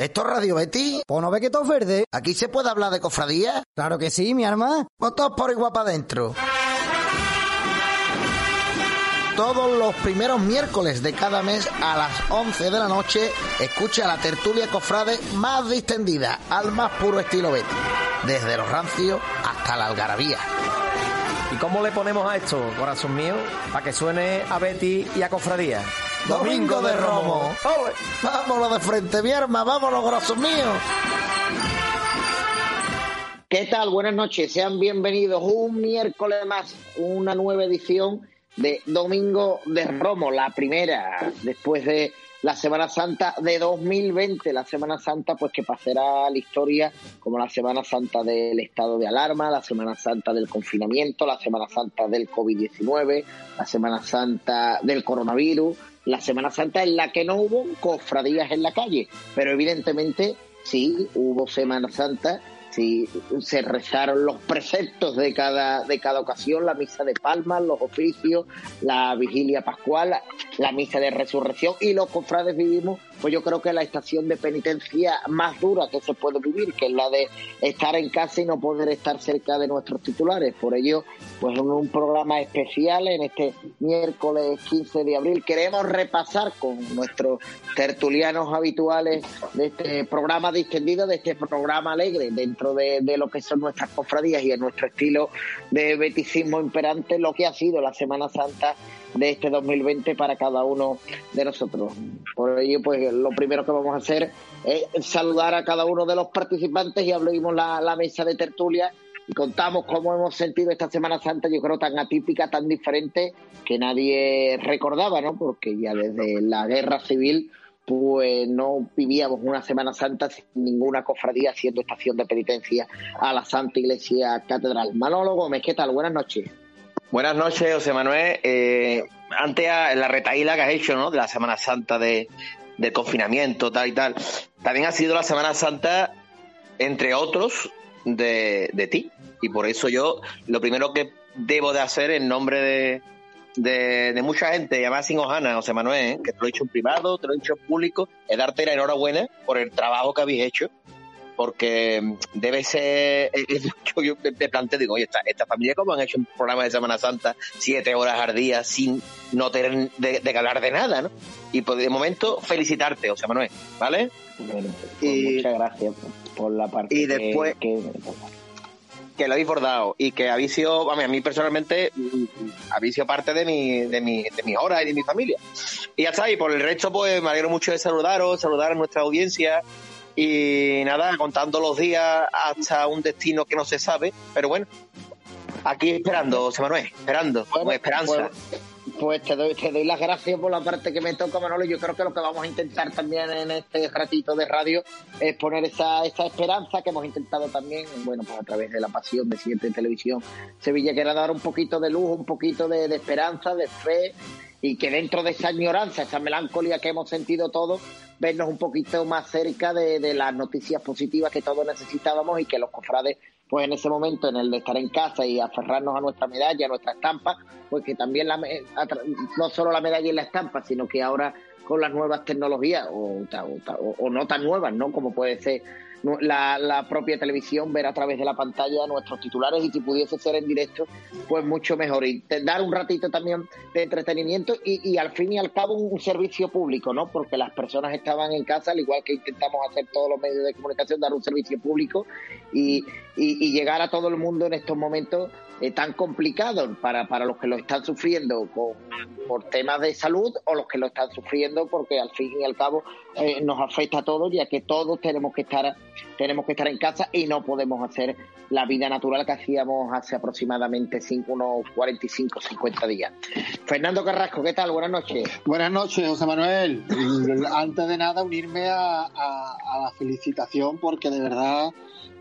¿Esto es Radio Betty? ¿O no ve que todo es verde? ¿Aquí se puede hablar de cofradía? Claro que sí, mi arma. Pues todos por igual para adentro. Todos los primeros miércoles de cada mes a las 11 de la noche, escucha la tertulia cofrade más distendida, al más puro estilo Betty. Desde los rancios hasta la algarabía. ¿Y cómo le ponemos a esto, corazón mío? Para que suene a Betty y a Cofradía. Domingo de Romo. ¡Ole! Vámonos de frente, mi arma, vámonos, corazón mío. ¿Qué tal? Buenas noches, sean bienvenidos un miércoles más, una nueva edición de Domingo de Romo, la primera después de la Semana Santa de 2020, la Semana Santa pues que pasará a la historia como la Semana Santa del estado de alarma, la Semana Santa del confinamiento, la Semana Santa del COVID-19, la Semana Santa del coronavirus, la Semana Santa en la que no hubo cofradías en la calle, pero evidentemente sí hubo Semana Santa Sí, se rezaron los preceptos de cada, de cada ocasión, la misa de palmas, los oficios, la vigilia pascual, la misa de resurrección y los cofrades vivimos, pues yo creo que la estación de penitencia más dura que se puede vivir, que es la de estar en casa y no poder estar cerca de nuestros titulares. Por ello, pues en un programa especial en este miércoles 15 de abril queremos repasar con nuestros tertulianos habituales de este programa distendido, de este programa alegre, de lo que son nuestras cofradías y en nuestro estilo de beticismo imperante, lo que ha sido la Semana Santa de este 2020 para cada uno de nosotros. Por ello, pues lo primero que vamos a hacer es saludar a cada uno de los participantes y abrimos la, la mesa de tertulia y contamos cómo hemos sentido esta Semana Santa, yo creo tan atípica, tan diferente, que nadie recordaba, ¿no? Porque ya desde la guerra civil pues no vivíamos una Semana Santa sin ninguna cofradía haciendo estación de penitencia a la Santa Iglesia Catedral. Manolo Gómez, ¿qué tal? Buenas noches. Buenas noches, José Manuel. Eh, antes a la retaíla que has hecho, ¿no? De la Semana Santa de, del confinamiento, tal y tal. También ha sido la Semana Santa, entre otros, de, de ti. Y por eso yo, lo primero que debo de hacer en nombre de, de, de mucha gente, además sin hojana, José Manuel, ¿eh? que te lo he dicho en privado, te lo he dicho en público, es darte la enhorabuena por el trabajo que habéis hecho porque debe ser, yo, yo me planteo, digo, oye, esta, esta familia cómo han hecho un programa de Semana Santa siete horas al día sin no tener de, de hablar de nada, ¿no? Y pues de momento felicitarte, José Manuel, ¿vale? Bueno, pues Y- muchas gracias por la parte y después- que, que lo habéis bordado y que habéis sido, vamos, a mí personalmente, mm, habéis sido parte de mi, de mi, de mis horas y de mi familia. Y ya está, y por el resto, pues me alegro mucho de saludaros, saludar a nuestra audiencia y nada, contando los días hasta un destino que no se sabe, pero bueno, aquí esperando, José Manuel, esperando, con esperanza. Pues, pues te doy, te doy las gracias por la parte que me toca, Manolo. Yo creo que lo que vamos a intentar también en este ratito de radio es poner esa, esa esperanza que hemos intentado también, bueno, pues a través de la pasión de Siete Televisión Sevilla, que era dar un poquito de luz, un poquito de, de esperanza, de fe y que dentro de esa añoranza, esa melancolía que hemos sentido todos, vernos un poquito más cerca de, de las noticias positivas que todos necesitábamos y que los cofrades, pues en ese momento, en el de estar en casa y aferrarnos a nuestra medalla, a nuestra estampa, pues que también la, no solo la medalla y la estampa, sino que ahora con las nuevas tecnologías, o, o o- no tan nuevas, ¿no? Como puede ser la, propia televisión, ver a través de la pantalla nuestros titulares y si pudiese ser en directo, pues mucho mejor. Y dar un ratito también de entretenimiento y, y al fin y al cabo un, servicio público, ¿no? Porque las personas estaban en casa, al igual que intentamos hacer todos los medios de comunicación, dar un servicio público y- y llegar a todo el mundo en estos momentos eh, tan complicados para, para los que lo están sufriendo con- por temas de salud o los que lo están sufriendo porque al fin y al cabo eh, nos afecta a todos, ya que todos tenemos que estar tenemos que estar en casa y no podemos hacer la vida natural que hacíamos hace aproximadamente cinco, unos 45, 50 días. Fernando Carrasco, ¿qué tal? Buenas noches. Buenas noches, José Manuel. Antes de nada, unirme a, a la felicitación porque de verdad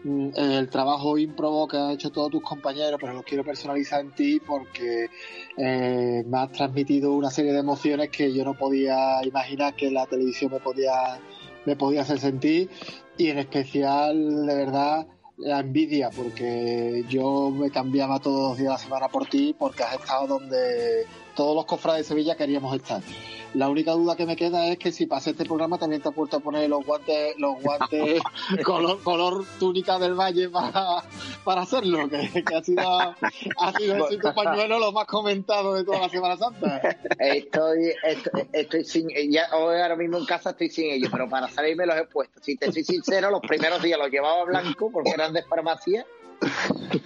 el trabajo ímprobo que han hecho todos tus compañeros, pero lo quiero personalizar en ti porque eh, me has transmitido una serie de emociones que yo no podía imaginar que la televisión me podía, me podía hacer sentir y en especial, de verdad, la envidia, porque yo me cambiaba todos los días de la semana por ti porque has estado donde todos los cofrades de Sevilla queríamos estar. La única duda que me queda es que si pasa este programa también te has puesto a poner los guantes, los guantes color, color túnica del valle para, para hacerlo, que, ha sido, ha sido tu pañuelo lo más comentado de toda la Semana Santa. Estoy, estoy, sin, ya hoy ahora mismo en casa estoy sin ellos, pero para salirme los he puesto. Si te soy sincero, los primeros días los llevaba blanco porque eran de farmacia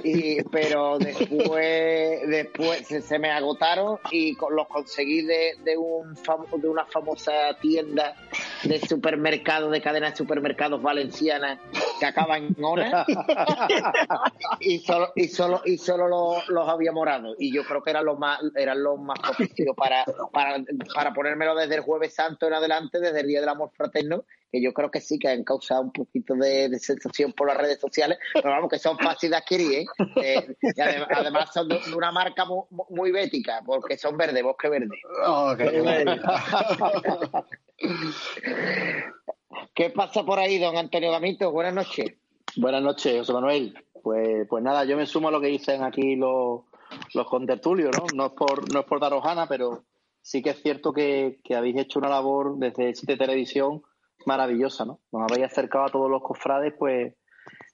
y, pero después después se, me agotaron y los conseguí de, de, un de una famosa tienda de supermercado de cadena de supermercados valenciana que acaba en hora y solo y solo y solo los, los, había morado. Y yo creo que eran los más eran los más propicios para, para para ponérmelo desde el jueves santo en adelante desde el día del amor fraterno que yo creo que sí que han causado un poquito de, sensación por las redes sociales, pero vamos, que son fáciles de adquirir, ¿eh? eh y además, son de, una marca muy, bética, porque son verde, bosque verde. ¿Qué pasa por ahí, don Antonio Gamito? Buenas noches. Buenas noches, José Manuel. Pues, pues nada, yo me sumo a lo que dicen aquí los, los contertulios, ¿no? No es por, no es por daros gana, pero sí que es cierto que, que habéis hecho una labor desde Chile Televisión maravillosa, ¿no? Nos habéis acercado a todos los cofrades, pues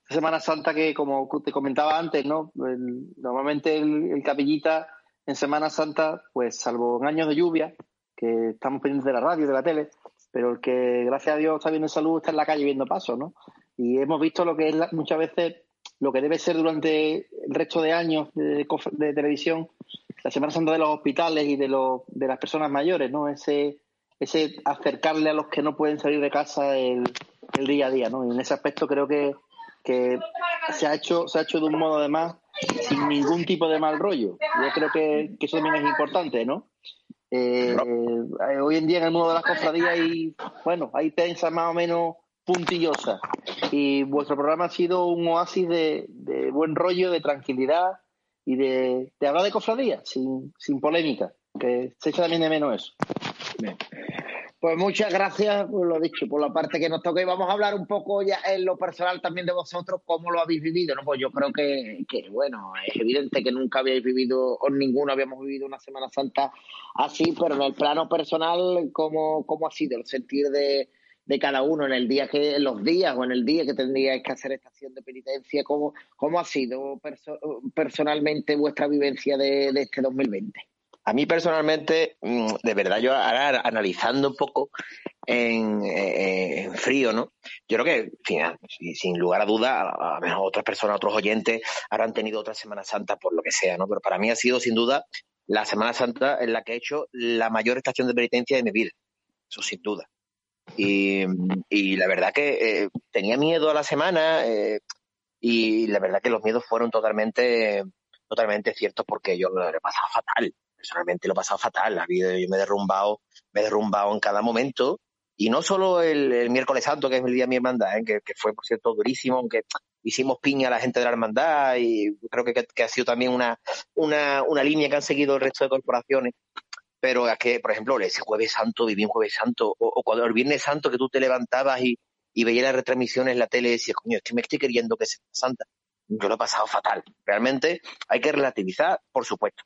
Semana Santa que, como te comentaba antes, ¿no? normalmente el, capillita en Semana Santa, pues salvo en años de lluvia, que estamos pendientes de la radio, de la tele, pero el que, gracias a Dios, está viendo salud está en la calle viendo pasos, ¿no? Y hemos visto lo que es muchas veces lo que debe ser durante el resto de años de, de televisión, la Semana Santa de los hospitales y de, los, de las personas mayores, ¿no? Ese ese acercarle a los que no pueden salir de casa el, día a día, ¿no? Y en ese aspecto creo que, que se ha hecho se ha hecho de un modo además sin ningún tipo de mal rollo. Yo creo que, eso también es importante, ¿no? Eh, hoy en día en el mundo de las cofradías hay, bueno, hay prensa más o menos puntillosa y vuestro programa ha sido un oasis de, de buen rollo, de tranquilidad y de, de hablar de cofradías sin, sin polémica, que se echa también de menos eso. Pues muchas gracias por lo dicho, por la parte que nos toca. Y vamos a hablar un poco ya en lo personal también de vosotros, cómo lo habéis vivido. ¿no? Pues yo creo que, bueno, es evidente que nunca habéis vivido, o ninguno habíamos vivido una Semana Santa así, pero en el plano personal, ¿cómo, cómo ha sido el sentir de, cada uno en el día que, en los días o en el día que tendríais que hacer esta acción de penitencia? ¿Cómo, cómo ha sido personalmente vuestra vivencia de, de este 2020? A mí personalmente, mm, de verdad, yo ahora analizando un poco en, frío, ¿no? Yo creo que, sin lugar a duda, a lo mejor otras personas, otros oyentes, habrán tenido otra Semana Santa por lo que sea, ¿no? Pero para mí ha sido, sin duda, la Semana Santa en la que he hecho la mayor estación de penitencia de mi vida. Eso sin duda. Y, la verdad que eh, tenía miedo a la semana eh, y la verdad que los miedos fueron totalmente, totalmente ciertos porque yo lo he pasado fatal personalmente lo he pasado fatal. La vida, yo me he derrumbado, me he derrumbado en cada momento. Y no solo el, miércoles santo, que es el día de mi hermandad, ¿eh? que, fue, por cierto, durísimo, aunque hicimos piña a la gente de la hermandad y creo que, ha sido también una, una, una línea que han seguido el resto de corporaciones. Pero es que, por ejemplo, ese jueves santo, viví un jueves santo, o, cuando el viernes santo que tú te levantabas y, y veías las retransmisiones en la tele y decías, coño, es que me estoy queriendo que sea santa. Yo lo he pasado fatal. Realmente hay que relativizar, por supuesto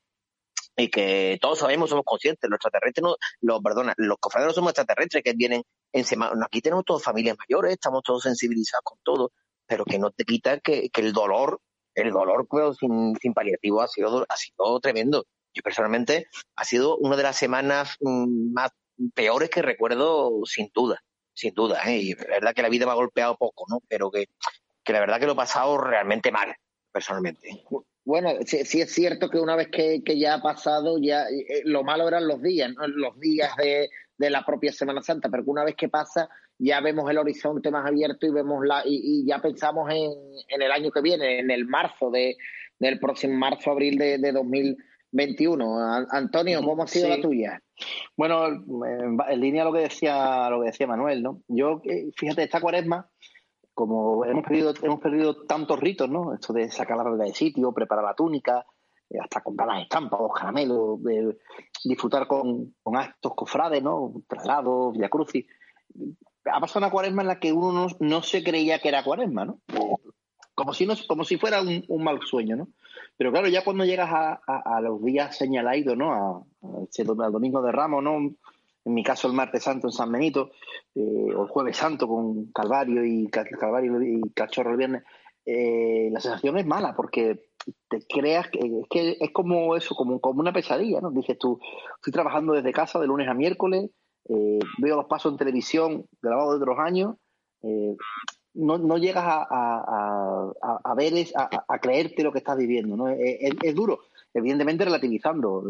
y que todos sabemos, somos conscientes, los extraterrestres, no, los, perdona, los cofrades no somos extraterrestres que vienen en semana, aquí tenemos todas familias mayores, estamos todos sensibilizados con todo, pero que no te quita que, que el dolor, el dolor pues, sin, sin paliativo ha sido, ha sido tremendo. Yo personalmente ha sido una de las semanas mm, más peores que recuerdo sin duda, sin duda, ¿eh? y la verdad que la vida me ha golpeado poco, ¿no? Pero que, que la verdad que lo he pasado realmente mal, personalmente. Bueno, sí, es cierto que una vez que, ya ha pasado, ya eh, lo malo eran los días, ¿no? los días de de la propia Semana Santa, pero que una vez que pasa ya vemos el horizonte más abierto y vemos la y, ya pensamos en, en, el año que viene, en el marzo de del próximo marzo abril de, de 2021. Antonio, ¿cómo ha sido la tuya? Bueno, en línea a lo que decía lo que decía Manuel, ¿no? Yo eh, fíjate esta Cuaresma como hemos perdido hemos perdido tantos ritos, ¿no? Esto de sacar la regla de sitio, preparar la túnica, eh, hasta comprar las estampas, los caramelos, de disfrutar con, actos cofrades, ¿no? Traslados, Via Crucis. Ha pasado una cuaresma en la que uno no, se creía que era cuaresma, ¿no? Como si, no, como si fuera un, mal sueño, ¿no? Pero claro, ya cuando llegas a, los días señalados, ¿no? A, al domingo de Ramos, ¿no? En mi caso, el martes santo en San Benito, eh, o el jueves santo con Calvario y Calvario y Cachorro el viernes, eh, la sensación es mala porque te creas que es que es como eso, como, como una pesadilla, ¿no? Dices tú, estoy trabajando desde casa de lunes a miércoles, eh, veo los pasos en televisión grabados de otros años, no, no, llegas a, a, a, ver, a, a, creerte lo que estás viviendo, ¿no? Es, duro, evidentemente relativizando.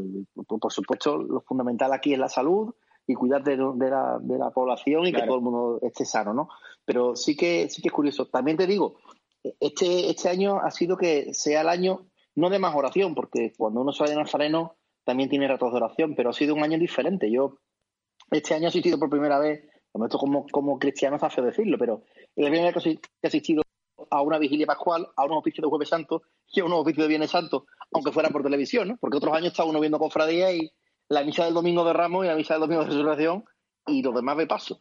Por, supuesto, lo fundamental aquí es la salud y cuidar de, la, de la población y que todo el mundo esté sano, ¿no? Pero sí que, sí que es curioso. También te digo, este, este año ha sido que sea el año no de más oración, porque cuando uno sale de Nazareno también tiene ratos de oración, pero ha sido un año diferente. Yo este año he asistido por primera vez, esto como, como cristiano se hace decirlo, pero es la primera vez que he asistido a una vigilia pascual, a un oficio de Jueves Santo y a un oficio de Viernes Santo, aunque fuera por televisión, ¿no? Porque otros años está uno viendo cofradía y la misa del domingo de Ramos y la misa del domingo de Resurrección y los demás de paso.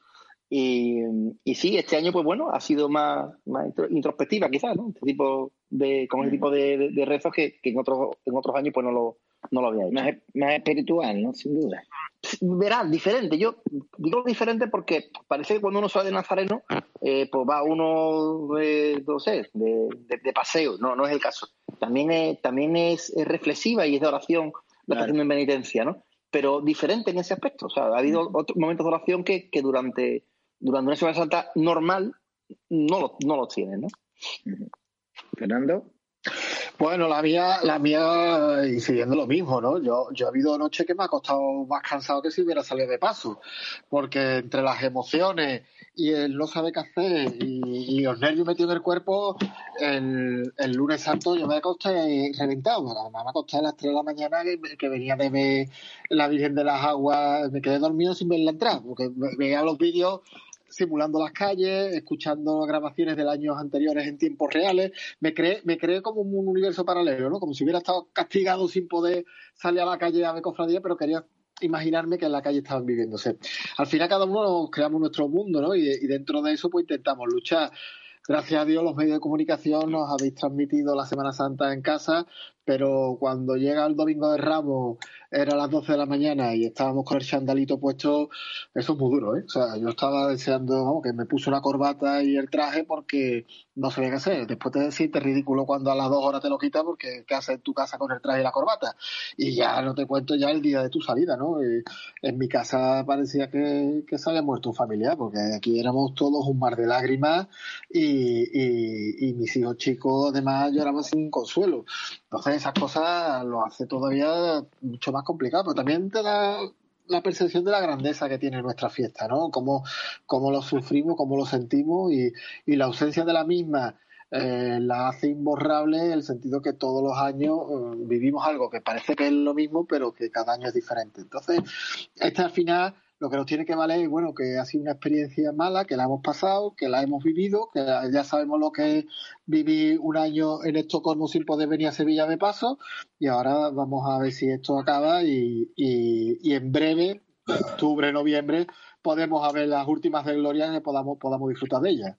Y, y, sí, este año, pues bueno, ha sido más, más introspectiva quizás, ¿no? Este tipo de, como tipo de, de, rezos que, que, en otros en otros años pues no lo, no lo había hecho. Más, más espiritual, ¿no? Sin duda. Verás, diferente. Yo digo diferente porque parece que cuando uno sale de Nazareno, eh, pues va uno, de, no sé, de, de, paseo. No, no es el caso. También es, también es, reflexiva y es de oración la claro. en penitencia, ¿no? Pero diferente en ese aspecto. O sea, ha habido otros momentos de oración que, que durante durante una Semana Santa normal no, lo, no los tienen, ¿no? Fernando. Bueno, la mía, la mía, y siguiendo lo mismo, ¿no? Yo, yo he habido noches que me ha costado más cansado que si hubiera salido de paso, porque entre las emociones y el no saber qué hacer y, los nervios metidos en el cuerpo, el, el lunes santo yo me acosté reventado. Además me acosté a las 3 de la mañana que, venía de ver la Virgen de las Aguas, me quedé dormido sin verla entrar, porque veía los vídeos simulando las calles, escuchando grabaciones de años anteriores en tiempos reales. Me creé, me creé como un universo paralelo, ¿no? Como si hubiera estado castigado sin poder salir a la calle a ver cofradía, pero quería imaginarme que en la calle estaban viviéndose. Al final cada uno nos creamos nuestro mundo, ¿no? Y, y dentro de eso pues intentamos luchar gracias a Dios los medios de comunicación nos habéis transmitido la Semana Santa en casa, pero cuando llega el domingo de Ramos era las 12 de la mañana y estábamos con el chandalito puesto, eso es muy duro, ¿eh? O sea, yo estaba deseando que me puso una corbata y el traje porque no sabía qué hacer. Después te sientes ridículo cuando a las dos horas te lo quitas porque ¿qué haces en tu casa con el traje y la corbata? Y ya no te cuento ya el día de tu salida, ¿no? Y en mi casa parecía que, que se había muerto un familiar porque aquí éramos todos un mar de lágrimas y, y, y mis hijos chicos además lloraban sin consuelo. Entonces esas cosas lo hace todavía mucho más complicado, pero también te da la percepción de la grandeza que tiene nuestra fiesta, ¿no? Cómo, cómo lo sufrimos, cómo lo sentimos y, y la ausencia de la misma eh, la hace imborrable el sentido que todos los años eh, vivimos algo que parece que es lo mismo, pero que cada año es diferente. Entonces, esta al final lo que nos tiene que valer es bueno que ha sido una experiencia mala, que la hemos pasado, que la hemos vivido, que ya sabemos lo que es vivir un año en Estocolmo sin poder venir a Sevilla de paso y ahora vamos a ver si esto acaba y, y, en breve, octubre, noviembre, podemos ver las últimas de Gloria y podamos, podamos disfrutar de ellas.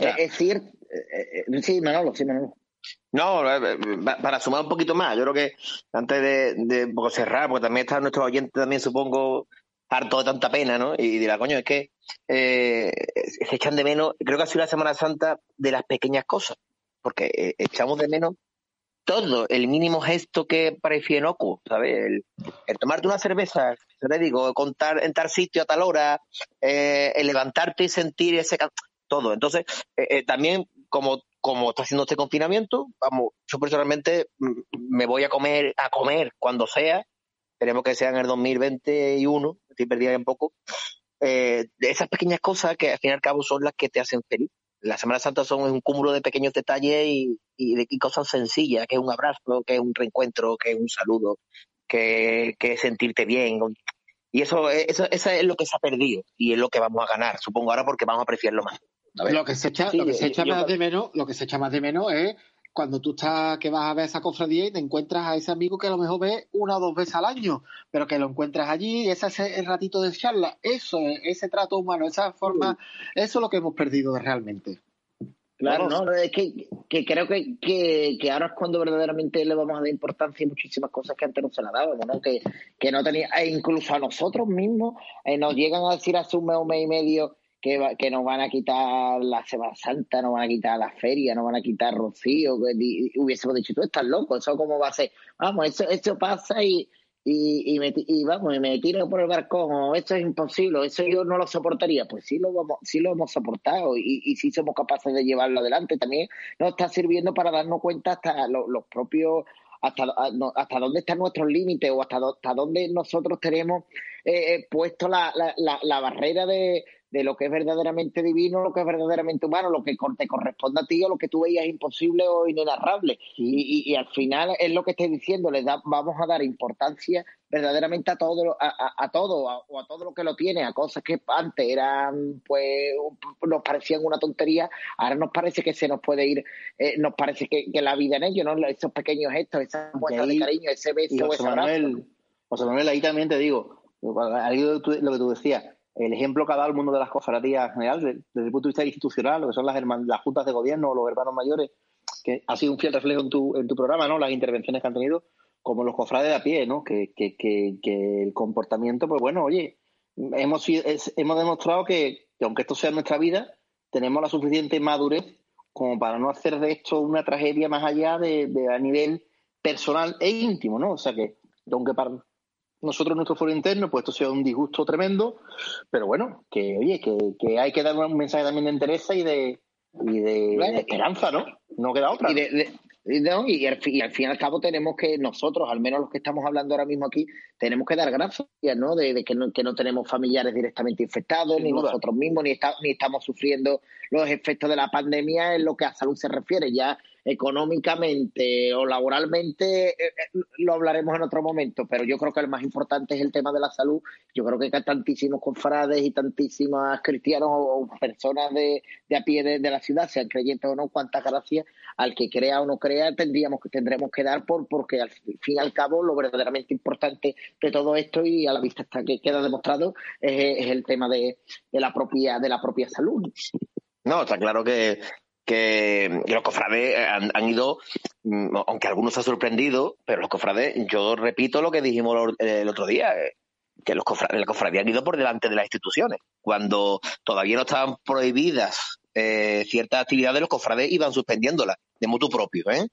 Eh, es cierto, eh, eh, sí, Manolo, sí, Manolo. No, para sumar un poquito más, yo creo que antes de, de cerrar, porque también están nuestros oyentes también supongo harto de tanta pena, ¿no? Y dirá, coño, es que eh, se echan de menos, creo que ha sido la Semana Santa de las pequeñas cosas, porque eh, echamos de menos todo, el mínimo gesto que parecía inocuo, ¿sabes? El, tomarte una cerveza, te digo, contar en tal sitio a tal hora, eh, el levantarte y sentir ese... todo. Entonces, también como como está haciendo este confinamiento, vamos, yo personalmente mm, me voy a comer, a comer cuando sea, esperemos que sea en el 2021, estoy perdida un poco, eh, esas pequeñas cosas que al fin y al cabo son las que te hacen feliz. La Semana Santa son un cúmulo de pequeños detalles y, y, de, y cosas sencillas, que es un abrazo, que es un reencuentro, que es un saludo, que, que es sentirte bien. Y eso, eso, eso es lo que se ha perdido y es lo que vamos a ganar, supongo ahora porque vamos a apreciarlo más. Lo que se echa, Sí, lo que se yo- echa yo- más de menos, lo que se echa más de menos es cuando tú estás, que vas a ver esa cofradía y te encuentras a ese amigo que a lo mejor ves una o dos veces al año, pero que lo encuentras allí, ese es el ratito de charla, eso, es, ese trato humano, esa forma, eso es lo que hemos perdido realmente. Claro, no, es que, que creo que, que, que ahora es cuando verdaderamente le vamos a dar importancia a muchísimas cosas que antes no se la dábamos, ¿no? Que, que no tenía, e incluso a nosotros mismos eh, nos llegan a decir hace un mes, un mes y medio que, va- que nos van a quitar la Semana Santa, nos van a quitar la feria, nos van a quitar Rocío, que di- hubiésemos dicho, tú estás loco, eso cómo va a ser. Vamos, eso, eso pasa y, y, y, me, y vamos, y me tiro por el balcón, o esto es imposible, eso yo no lo soportaría. Pues sí lo vamos, sí lo hemos soportado y, y sí somos capaces de llevarlo adelante. También nos está sirviendo para darnos cuenta hasta lo- los propios hasta, hasta dónde están nuestros límites o hasta, hasta dónde nosotros tenemos eh, eh, puesto la, la, la barrera de, de lo que es verdaderamente divino, lo que es verdaderamente humano, lo que te corresponde a ti o lo que tú veías imposible o inenarrable. Y, y, y al final es lo que estoy diciendo, le da, vamos a dar importancia verdaderamente a todo, lo- a, a, a todo, a- o a todo lo que lo tiene, a cosas que antes eran, pues, nos parecían una tontería, ahora nos parece que se nos puede ir, eh, nos parece que, que la vida en ello, ¿no? Esos pequeños gestos, esas muestras ahí- de cariño, ese beso, José ese abrazo. Manuel, José Manuel, ahí también te digo, lo que tú decías, el ejemplo que ha dado el mundo de las cofradías en general, de- desde el punto de vista institucional, lo que son las, juntas de gobierno o los hermanos mayores, que ha sido un fiel reflejo en tu, en tu programa, ¿no? Las intervenciones que han tenido, como los cofrades de a pie, ¿no? Que, que, que, que el comportamiento, pues bueno, oye, hemos, es- hemos demostrado que, que aunque esto sea nuestra vida, tenemos la suficiente madurez como para no hacer de esto una tragedia más allá de, de a nivel personal e íntimo, ¿no? O sea que, aunque para nosotros nuestro foro interno, pues esto sea un disgusto tremendo, pero bueno, que oye, que, que hay que dar un mensaje también de entereza y de, y de, Claro. de esperanza, ¿no? No queda otra. Y, de- de- y no, y, al, y al fin y al cabo tenemos que nosotros, al menos los que estamos hablando ahora mismo aquí, tenemos que dar gracias, ¿no? De, de que, no que no tenemos familiares directamente infectados, Sin ni duda. nosotros mismos, ni, está- ni estamos sufriendo los efectos de la pandemia en lo que a salud se refiere. Ya económicamente o laboralmente eh, eh, lo hablaremos en otro momento, pero yo creo que el más importante es el tema de la salud. Yo creo que tantísimos confrades y tantísimas cristianos o, personas de, de a pie de, de la ciudad, sean creyentes o no, cuántas gracias al que crea o no crea tendríamos que tendremos que dar por porque al fin y al cabo lo verdaderamente importante de todo esto y a la vista está que queda demostrado es, es el tema de, de la propia de la propia salud. No, está claro que, que los cofrades han, han ido, mm, aunque algunos se han sorprendido, pero los cofrades, yo repito lo que dijimos el otro día, eh, que los cofrades, las cofradías han ido por delante de las instituciones. Cuando todavía no estaban prohibidas eh, ciertas actividades, los cofrades iban suspendiéndolas de mutuo propio, ¿eh?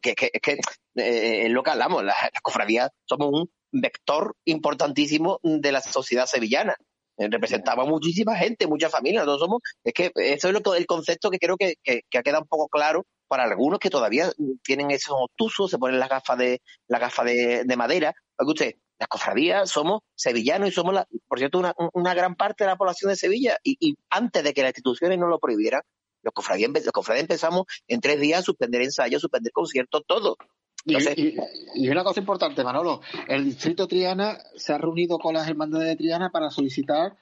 Que, que- es que eh, es lo que hablamos, las cofradías somos un vector importantísimo de la sociedad sevillana. Eh, representamos a muchísima gente, muchas familias, todos somos, es que eso es lo que- el concepto que creo que, que, que ha quedado un poco claro para algunos que todavía tienen esos obtusos, se ponen las gafas de, las gafas de, de madera. Oiga usted, las cofradías somos sevillanos y somos, la, por cierto, una, gran parte de la población de Sevilla. Y, antes de que las instituciones nos lo prohibieran, los cofradías, los cofradías empezamos en tres días a suspender ensayos, suspender conciertos, todo. Y, Entonces- y- y una cosa importante, Manolo, el distrito Triana se ha reunido con las hermandades de Triana para solicitar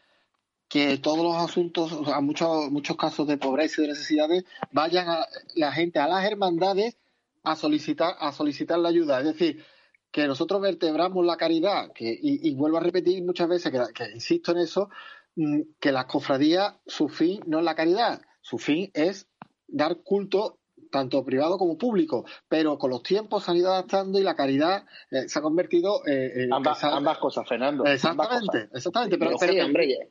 que todos los asuntos, o sea, muchos, muchos casos de pobreza y de necesidades, vayan a, la gente a las hermandades a solicitar, a solicitar la ayuda. Es decir, que nosotros vertebramos la caridad, que, y, y vuelvo a repetir muchas veces que, que insisto en eso, mm, que las cofradías, su fin no es la caridad, su fin es dar culto tanto privado como público, pero con los tiempos se han ido adaptando y la caridad eh, se ha convertido eh, en ambas, esa- ambas cosas, Fernando. Exactamente, cosas. exactamente. Pero, Pero sí, que- hombre, ya-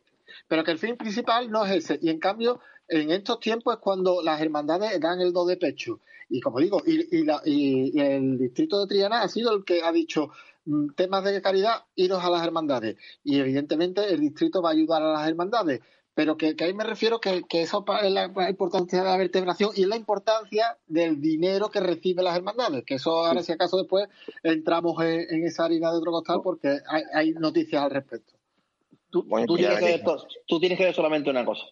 pero que el fin principal no es ese. Y en cambio, en estos tiempos es cuando las hermandades dan el do de pecho. Y como digo, y, y la- y- y el distrito de Triana ha sido el que ha dicho mm, temas de caridad, iros a las hermandades. Y evidentemente el distrito va a ayudar a las hermandades. Pero que, que ahí me refiero que, que eso es la importancia de la vertebración y es la importancia del dinero que reciben las hermandades, que eso ahora si acaso después entramos en, esa harina de otro costal porque hay, hay noticias al respecto. Tú, tú, tienes, que, tú tienes que ver solamente una cosa.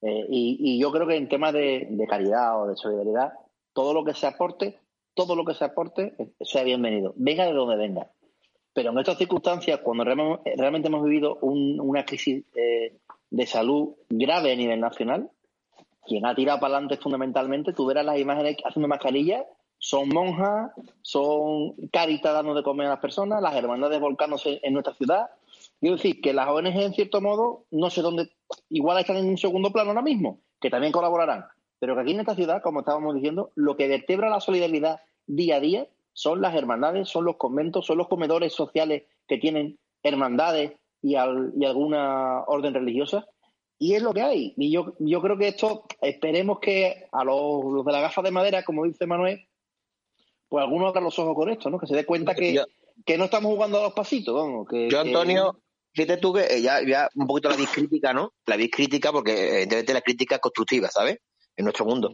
Eh, y, y, yo creo que en temas de, de, caridad o de solidaridad, todo lo que se aporte, todo lo que se aporte eh, sea bienvenido, venga de donde venga. Pero en estas circunstancias, cuando realmente hemos vivido un, una crisis eh, de salud grave a nivel nacional, quien ha tirado para adelante fundamentalmente, tú verás las imágenes haciendo mascarillas, son monjas, son caritas dando de comer a las personas, las hermandades volcándose en nuestra ciudad. Quiero decir que las ONG, en cierto modo, no sé dónde, igual están en un segundo plano ahora mismo, que también colaborarán, pero que aquí en esta ciudad, como estábamos diciendo, lo que vertebra la solidaridad día a día son las hermandades, son los conventos, son los comedores sociales que tienen hermandades y, alguna orden religiosa. Y es lo que hay. Y yo, yo creo que esto, esperemos que a los, de la gafa de madera, como dice Manuel, pues alguno abra los ojos con esto, ¿no? Que se dé cuenta que, que no estamos jugando a los pasitos, vamos. Que, yo, Antonio, fíjate tú que eh, ya, ya un poquito la crítica, ¿no? La crítica porque evidentemente la crítica es constructiva, ¿sabes? En nuestro mundo.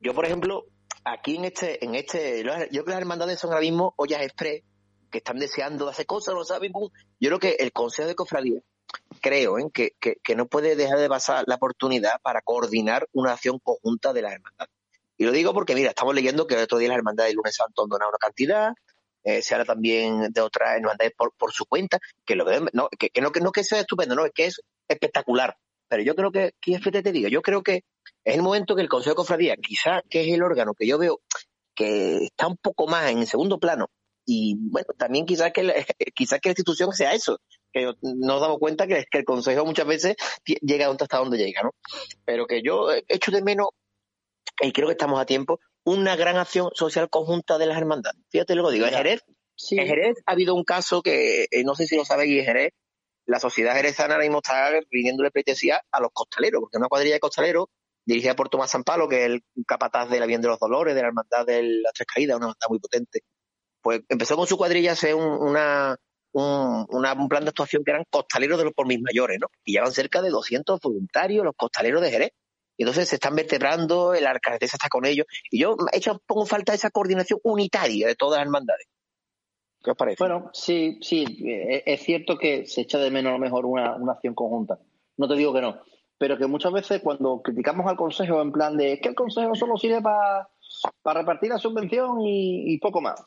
Yo, por ejemplo, aquí en este, en este, yo creo que las hermandades son ahora mismo ollas express que están deseando hacer cosas, ¿no saben? Yo creo que el Consejo de Cofradía, creo, ¿eh? que, que, que, no puede dejar de pasar la oportunidad para coordinar una acción conjunta de las hermandades. Y lo digo porque, mira, estamos leyendo que el otro día las hermandades de Lunes Santo han donado una cantidad, eh, se habla también de otras hermandades por, por su cuenta, que lo no, que, que, no, que no que sea estupendo, no, es que es espectacular. Pero yo creo que, ¿qué te digo? Yo creo que es el momento que el Consejo de Cofradía, quizá que es el órgano que yo veo que está un poco más en segundo plano, y bueno, también quizás que, la, quizás que la institución sea eso, que nos damos cuenta que, que el Consejo muchas veces llega hasta donde llega, ¿no? Pero que yo echo de menos, y creo que estamos a tiempo, una gran acción social conjunta de las hermandades. Fíjate lo que digo, en Jerez, sí. en Jerez ha habido un caso que, eh, no sé si lo sabéis, en Jerez, la sociedad jerezana ahora mismo está rindiéndole pleitesía a los costaleros, porque una cuadrilla de costaleros dirigida por Tomás Sampalo, que es el capataz de la Bien de los Dolores, de la Hermandad de las Tres Caídas, una hermandad muy potente. Pues empezó con su cuadrilla a hacer un, un, un, plan de actuación que eran costaleros de los por mis mayores, ¿no? Y llevan cerca de 200 voluntarios los costaleros de Jerez. Y entonces se están vertebrando, el alcaldesa está con ellos. Y yo he hecho pongo falta esa coordinación unitaria de todas las hermandades. ¿Qué os parece? Bueno, sí, sí, eh, es cierto que se echa de menos a lo mejor una, una acción conjunta. No te digo que no pero que muchas veces cuando criticamos al Consejo en plan de que el Consejo solo sirve para repartir la subvención y, y, poco más.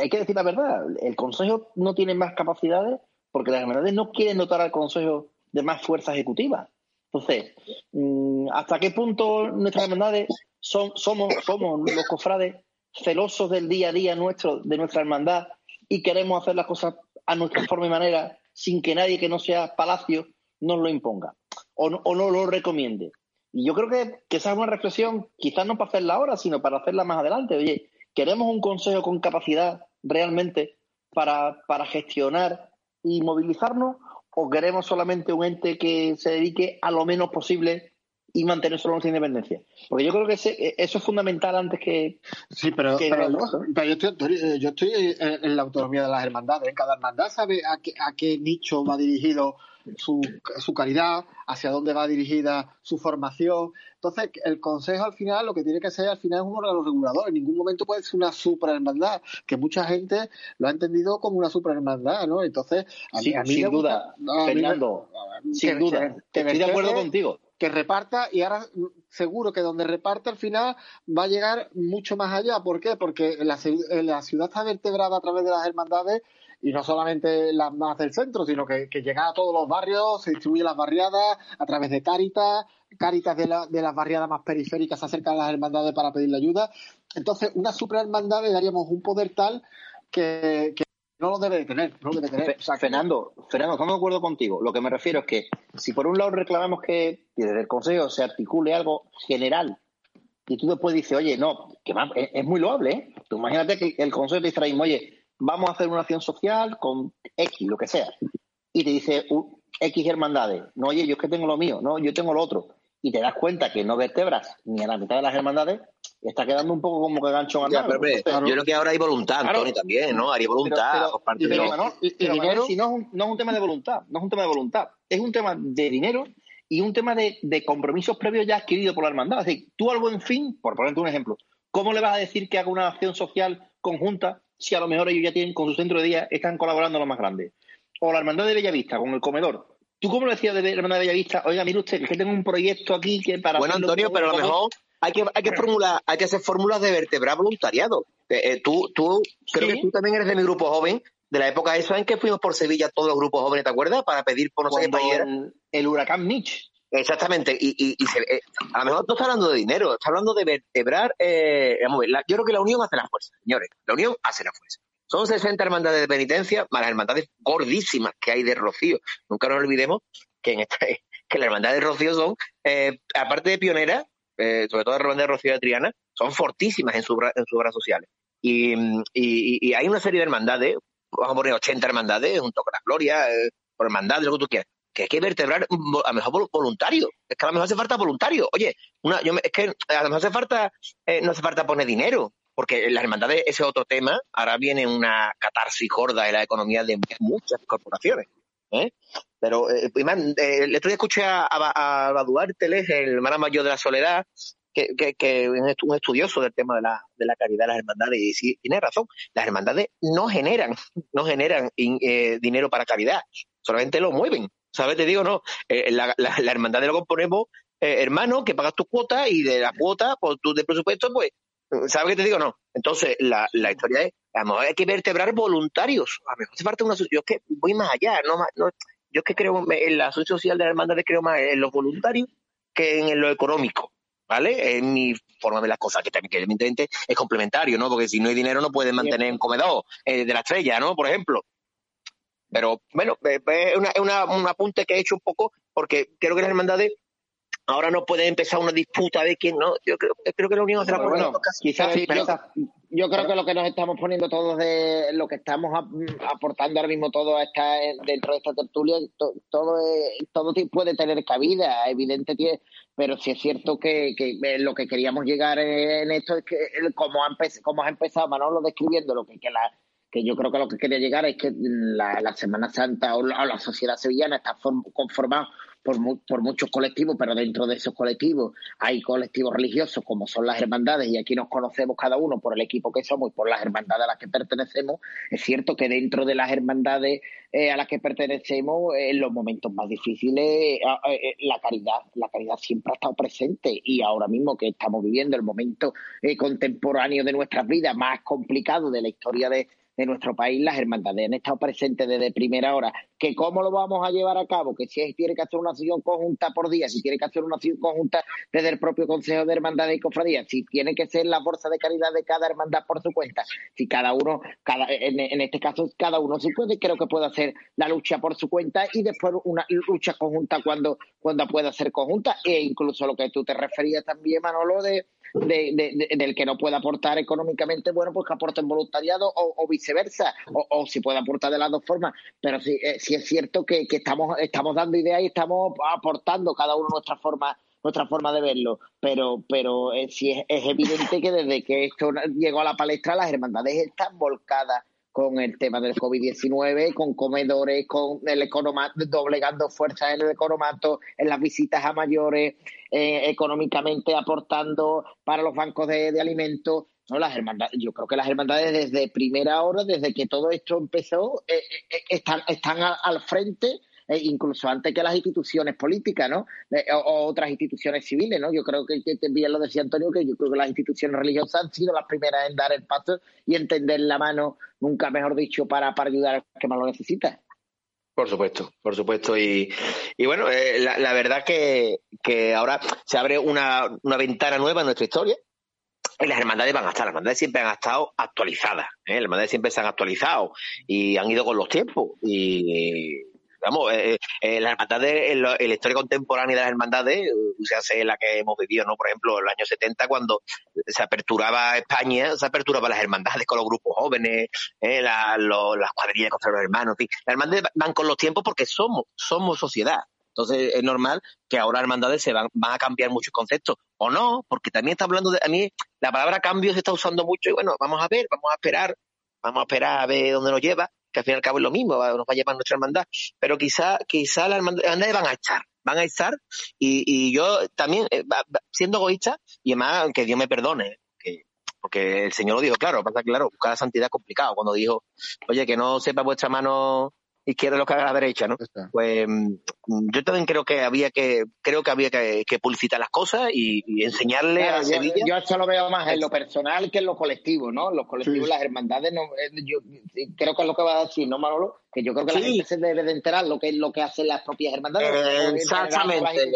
Hay que decir la verdad, el Consejo no tiene más capacidades porque las hermandades no quieren dotar al Consejo de más fuerza ejecutiva. Entonces, mm, ¿hasta qué punto nuestras hermandades son, somos, somos los cofrades celosos del día a día nuestro, de nuestra hermandad y queremos hacer las cosas a nuestra forma y manera sin que nadie que no sea palacio nos lo imponga? o no, o no lo recomiende. Y yo creo que, que, esa es una reflexión, quizás no para hacerla ahora, sino para hacerla más adelante. Oye, ¿queremos un consejo con capacidad realmente para, para gestionar y movilizarnos? ¿O queremos solamente un ente que se dedique a lo menos posible y mantener solo nuestra independencia. Porque yo creo que ese, eso es fundamental antes que. Sí, pero, que pero, pero yo, estoy, yo, estoy, en la autonomía de las hermandades. Cada hermandad sabe a qué, a qué nicho va dirigido su, su calidad, hacia dónde va dirigida su formación. Entonces, el consejo al final, lo que tiene que ser al final es un órgano regulador. En ningún momento puede ser una superhermandad, que mucha gente lo ha entendido como una superhermandad, ¿no? Entonces, a sí, a mí sin duda, gusta, Fernando, sin duda, estoy de acuerdo contigo que reparta y ahora seguro que donde reparte al final va a llegar mucho más allá. ¿Por qué? Porque la, la ciudad está vertebrada a través de las hermandades y no solamente las más del centro, sino que, que llega a todos los barrios, se distribuye las barriadas a través de Cáritas, Cáritas de, la, de las barriadas más periféricas se acercan a las hermandades para pedirle ayuda. Entonces, una superhermandad le daríamos un poder tal que, que no lo debe de tener, no lo debe tener. O sea, Fernando, Fernando, estamos de acuerdo contigo. Lo que me refiero es que si por un lado reclamamos que desde el Consejo se articule algo general y tú después dices, oye, no, que más, es, es, muy loable, ¿eh? Tú imagínate que el Consejo te dice, oye, vamos a hacer una acción social con X, lo que sea. Y te dice uh, X hermandades. No, oye, yo es que tengo lo mío, no, yo tengo lo otro. Y te das cuenta que no vertebras ni a la mitad de las hermandades, está quedando un poco como que gancho a ya, pero, pero, claro. Yo creo que ahora hay voluntad, claro. Tony, también, ¿no? Hay voluntad por parte pero, de dinero, si no, es un, no es un tema de voluntad, no es un tema de voluntad, es un tema de dinero y un tema de, compromisos previos ya adquiridos por la hermandad. Es decir, tú al buen fin, por ponerte un ejemplo, ¿cómo le vas a decir que haga una acción social conjunta si a lo mejor ellos ya tienen con su centro de día, están colaborando lo más grande? O la hermandad de Bellavista con el comedor. ¿Tú cómo le decías de la hermandad de Bellavista? Oiga, mire usted, que tengo un proyecto aquí que para... Bueno, Antonio, pero a lo mejor hay que, hay que, formular, hay que hacer fórmulas de vertebrar voluntariado. Eh, eh, tú, tú, creo que tú también eres de mi grupo joven de la época esa en que fuimos por Sevilla todos los grupos jóvenes, ¿te acuerdas? Para pedir por no sé qué El, huracán Mitch. Exactamente, y, y, eh, a lo mejor no está hablando de dinero, está hablando de vertebrar. Eh, yo creo que la unión hace la fuerza, señores. La unión hace la fuerza. Son 60 hermandades de penitencia, más las hermandades gordísimas que hay de Rocío. Nunca nos olvidemos que en esta, que las hermandades de Rocío son, eh, aparte de pioneras, sobre todo la hermandad de Rocío de Triana, son fortísimas en, su, en sus obras sociales. Y, y, hay una serie de hermandades, vamos a poner 80 hermandades, un toque de la gloria, eh, por hermandad, lo que tú quieras, que hay que vertebrar a lo mejor voluntario. Es que a lo mejor hace falta voluntario. Oye, una, yo es que a lo mejor hace falta, eh, no hace falta poner dinero, porque las hermandades, ese es otro tema. Ahora viene una catarsis gorda en la economía de muchas corporaciones. ¿eh? Pero, eh, el otro escuché a, a, a el hermano mayor de la soledad, que, que, es un estudioso del tema de la, de la caridad de las hermandades y sí, tiene razón, las hermandades no generan, no generan eh, dinero para caridad, solamente lo mueven. ¿Sabes? Te digo, no, eh, la, la, la, hermandad lo componemos eh, hermano, que pagas tu cuota y de la cuota, por tu de presupuesto, pues, ¿sabes qué te digo? No. Entonces, la, la historia es, a lo mejor hay que vertebrar voluntarios. A lo mejor hace falta una Yo es que voy más allá, no, no yo es que creo en la sociedad social de las hermandades, creo más en los voluntarios que en lo económico. ¿vale? Es mi forma de ver las cosas, que también que evidentemente es complementario, ¿no? Porque si no hay dinero no puedes mantener un comedor eh, de la estrella, ¿no? Por ejemplo. Pero bueno, es una, una, un apunte que he hecho un poco porque creo que las hermandades ahora no pueden empezar una disputa de quién no. Yo creo, creo que la unión será bueno, quizás sí, yo, creo que lo que nos estamos poniendo todos de lo que estamos aportando ahora mismo todo está dentro de esta tertulia, todo todo puede tener cabida, evidente tiene, pero sí es cierto que, que lo que queríamos llegar en esto es que como ha, como ha empezado Manolo describiendo lo que, que la que yo creo que lo que quería llegar es que la, Semana Santa o la, o la sociedad sevillana está conformada por, muchos colectivos, pero dentro de esos colectivos hay colectivos religiosos como son las hermandades y aquí nos conocemos cada uno por el equipo que somos y por las hermandades a las que pertenecemos. Es cierto que dentro de las hermandades eh, a las que pertenecemos, en los momentos más difíciles, eh, eh, la caridad, la caridad siempre ha estado presente y ahora mismo que estamos viviendo el momento contemporáneo de nuestras vidas más complicado de la historia de de nuestro país, las hermandades han estado presentes desde primera hora. ¿Que cómo lo vamos a llevar a cabo? Que si tiene que hacer una acción conjunta por día, si tiene que hacer una acción conjunta desde el propio Consejo de Hermandades y Cofradías, si tiene que ser la bolsa de caridad de cada hermandad por su cuenta, si cada uno, cada, en, este caso, cada uno sí puede, creo que puede hacer la lucha por su cuenta y después una lucha conjunta cuando, cuando pueda ser conjunta, e incluso lo que tú te referías también, Manolo, de de, del que no puede aportar económicamente, bueno, pues que aporte en voluntariado o, viceversa, o, si puede aportar de las dos formas. Pero sí, eh, sí es cierto que, estamos, estamos dando ideas y estamos aportando cada uno nuestra forma nuestra forma de verlo, pero pero eh, sí es, es evidente que desde que esto llegó a la palestra las hermandades están volcadas con el tema del COVID-19, con comedores, con el economato, doblegando fuerzas en el economato, en las visitas a mayores, eh, económicamente aportando para los bancos de, alimentos. No, las hermandades, yo creo que las hermandades desde primera hora, desde que todo esto empezó, eh, eh, están, están al frente eh, incluso antes que las instituciones políticas, ¿no? Eh, o, otras instituciones civiles, ¿no? Yo creo que, que bien lo decía Antonio, que yo creo que las instituciones religiosas han sido las primeras en dar el paso y entender la mano, nunca mejor dicho, para, para ayudar al que más lo necesita. Por supuesto, por supuesto. Y, y bueno, eh, la, verdad que, que ahora se abre una, una ventana nueva en nuestra historia, y las hermandades van a estar, las hermandades siempre han estado actualizadas, las hermandades siempre se han actualizado y han ido con los tiempos. Y, vamos, eh, eh, eh las hermandades, la historia contemporánea de las hermandades, se hace la que hemos vivido, ¿no? Por ejemplo, en los años 70, cuando se aperturaba España, se aperturaba las hermandades con los grupos jóvenes, eh, las cuadrillas con los hermanos, en Las hermandades van con los tiempos porque somos, somos sociedad. Entonces es normal que ahora hermandades se van, van a cambiar muchos conceptos. O no, porque también está hablando de, a mí la palabra cambio se está usando mucho y bueno, vamos a ver, vamos a esperar, vamos a esperar a ver dónde nos lleva que al fin y al cabo es lo mismo, nos va a llevar nuestra hermandad, pero quizá, quizá las hermandades van a estar, van a estar y, y yo también, eh, siendo egoísta, y además que Dios me perdone, que, porque el Señor lo dijo claro, pasa claro, buscar la santidad es complicado, cuando dijo, oye, que no sepa vuestra mano izquierda lo que haga la derecha, ¿no? Pues mm, yo también creo que había que creo que había que, publicitar las cosas y, enseñarle a Sevilla. Yo eso lo veo más en lo personal que en lo colectivo, ¿no? Los colectivos, las hermandades, no, eh, yo creo que es lo que va a decir, ¿no, Manolo? Que yo creo que la gente se debe de enterar lo que es lo que hacen las propias hermandades. exactamente.